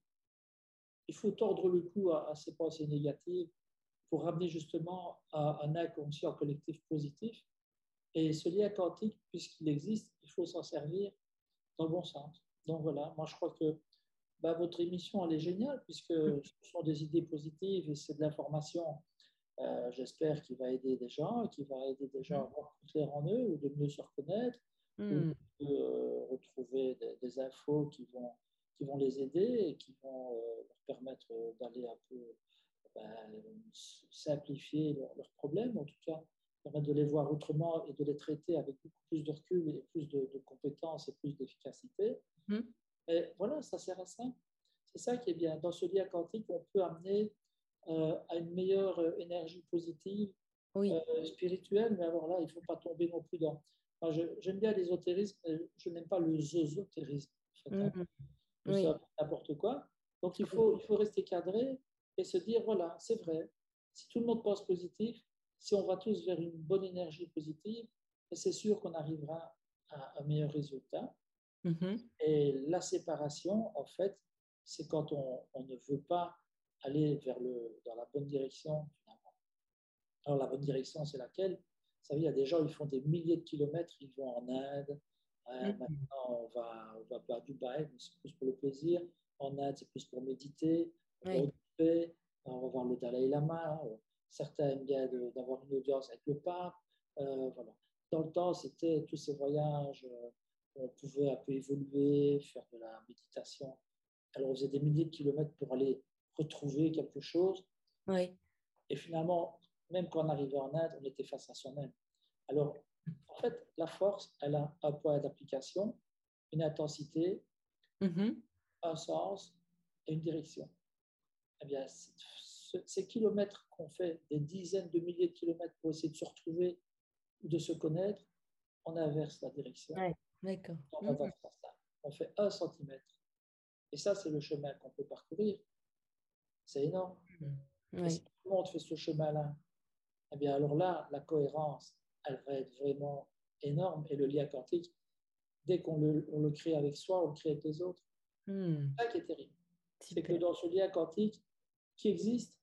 il faut tordre le cou à, ces pensées négatives pour ramener justement à un inconscient collectif positif. Et ce lien quantique, puisqu'il existe, il faut s'en servir dans le bon sens. Donc voilà, moi je crois que bah, votre émission, elle est géniale, puisque ce sont des idées positives et c'est de l'information, euh, j'espère, qui va aider des gens, qui va aider des gens à voir plus clair en eux, ou de mieux se reconnaître, ou hmm. de euh, retrouver des, infos qui vont, qui vont les aider et qui vont euh, leur permettre d'aller un peu ben, simplifier leurs problèmes, en tout cas permettre de les voir autrement et de les traiter avec beaucoup plus de recul et plus de, compétences et plus d'efficacité. Hmm. Et voilà, ça sert à ça. C'est ça qui est bien. Dans ce lien quantique, on peut amener euh, à une meilleure euh, énergie positive, euh, spirituelle, mais alors là, il ne faut pas tomber non plus dans. J'aime bien l'ésotérisme, je n'aime pas le zozotérisme. En fait, hein. N'importe quoi. Donc il faut, il faut rester cadré et se dire voilà, c'est vrai, si tout le monde pense positif, si on va tous vers une bonne énergie positive, c'est sûr qu'on arrivera à un meilleur résultat. Mm-hmm. Et la séparation, en fait, c'est quand on, ne veut pas aller vers le, dans la bonne direction, Alors, la bonne direction, c'est laquelle? Vous savez, il y a des gens, ils font des milliers de kilomètres, ils vont en Inde. Hein, mm-hmm. Maintenant, on va, on va à Dubaï, c'est plus pour le plaisir. En Inde, c'est plus pour méditer, on va voir le Dalai Lama. Certains aiment bien d'avoir une audience avec le pape. Euh, voilà. Dans le temps, c'était tous ces voyages. Euh, on pouvait un peu évoluer, faire de la méditation. Alors, on faisait des milliers de kilomètres pour aller retrouver quelque chose. Oui. Et finalement, même quand on arrivait en Inde, on était face à soi-même. Alors, en fait, la force, elle a un point d'application, une intensité, mm-hmm. un sens et une direction. Eh bien, ces kilomètres qu'on fait, des dizaines de milliers de kilomètres pour essayer de se retrouver ou de se connaître, on inverse la direction. D'accord. Mmh on, fait un centimètre. Et ça, c'est le chemin qu'on peut parcourir. C'est énorme. Mmh. si tout le monde fait ce chemin-là, eh bien alors là, la cohérence, elle va être vraiment énorme. Et le lien quantique, dès qu'on le, crée avec soi, on le crée avec les autres. Mmh. C'est ça qui est terrible. C'est que dans ce lien quantique qui existe,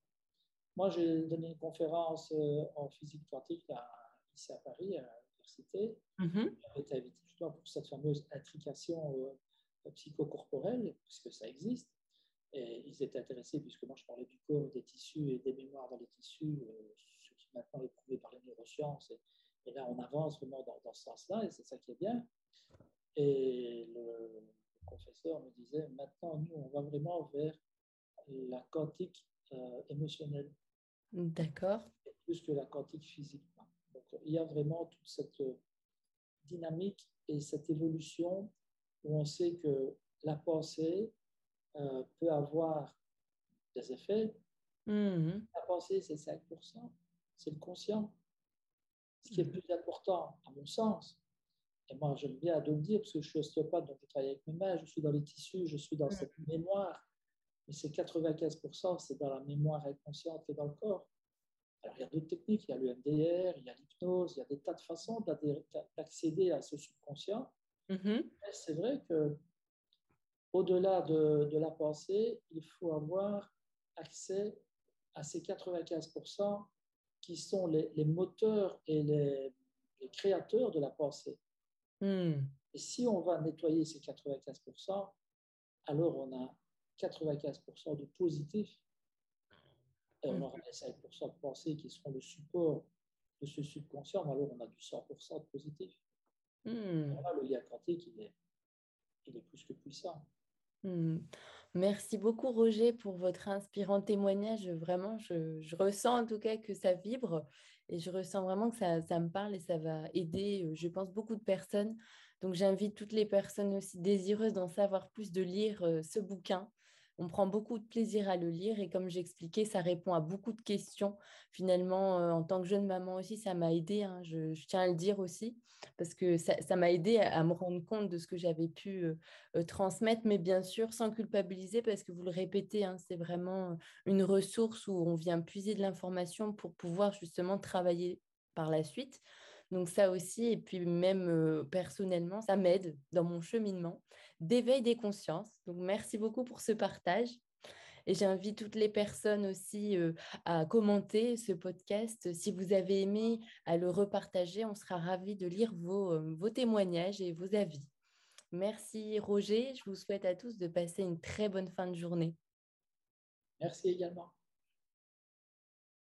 moi j'ai donné une conférence euh, en physique quantique ici à Paris, à l'université. J'avais été invité pour cette fameuse intrication euh, psychocorporelle, puisque ça existe. Et ils étaient intéressés, puisque moi je parlais du corps, des tissus et des mémoires dans les tissus, euh, ce qui maintenant est prouvé par les neurosciences. Et, là, on avance vraiment dans, ce sens-là, et c'est ça qui est bien. Et le, professeur me disait, maintenant, nous, on va vraiment vers la quantique euh, émotionnelle. D'accord. Plus que la quantique physique. Donc, il y a vraiment toute cette dynamique et cette évolution où on sait que la pensée euh, peut avoir des effets. Mm-hmm. La pensée, c'est 5%, c'est le conscient. Ce qui est mm-hmm. plus important, à mon sens, et moi j'aime bien de le dire parce que je suis ostéopathe, donc je travaille avec mes mains, je suis dans les tissus, je suis dans mm-hmm. cette mémoire, mais c'est 95%, c'est dans la mémoire inconsciente et dans le corps. Alors, il y a d'autres techniques, il y a le MDR, il y a l'hypnose, il y a des tas de façons d'accéder à ce subconscient. Mm-hmm. C'est vrai que au-delà de, de, la pensée, il faut avoir accès à ces 95% qui sont les, les moteurs et les, les, créateurs de la pensée. Mm. Et si on va nettoyer ces 95%, alors on a 95% de positif et on aura les 5% de pensée qui seront le support de ce subconscient, alors on a du 100% de positif. Hmm. le lien quantique, il est, il est plus que puissant. Hmm. Merci beaucoup, Roger, pour votre inspirant témoignage. Vraiment, je, je, ressens en tout cas que ça vibre et je ressens vraiment que ça, ça me parle et ça va aider, euh, je pense, beaucoup de personnes. Donc, j'invite toutes les personnes aussi désireuses d'en savoir plus de lire euh, ce bouquin on prend beaucoup de plaisir à le lire et comme j'expliquais, ça répond à beaucoup de questions. Finalement, euh, en tant que jeune maman aussi, ça m'a aidé, hein, je, tiens à le dire aussi, parce que ça m'a aidé à, me rendre compte de ce que j'avais pu euh, euh, transmettre, mais bien sûr sans culpabiliser, parce que vous le répétez, hein, c'est vraiment une ressource où on vient puiser de l'information pour pouvoir justement travailler par la suite. Donc ça aussi, et puis même personnellement, ça m'aide dans mon cheminement d'éveil des consciences. Donc merci beaucoup pour ce partage. Et j'invite toutes les personnes aussi à commenter ce podcast. Si vous avez aimé, à le repartager. On sera ravis de lire vos, vos témoignages et vos avis. Merci Roger. Je vous souhaite à tous de passer une très bonne fin de journée. Merci également.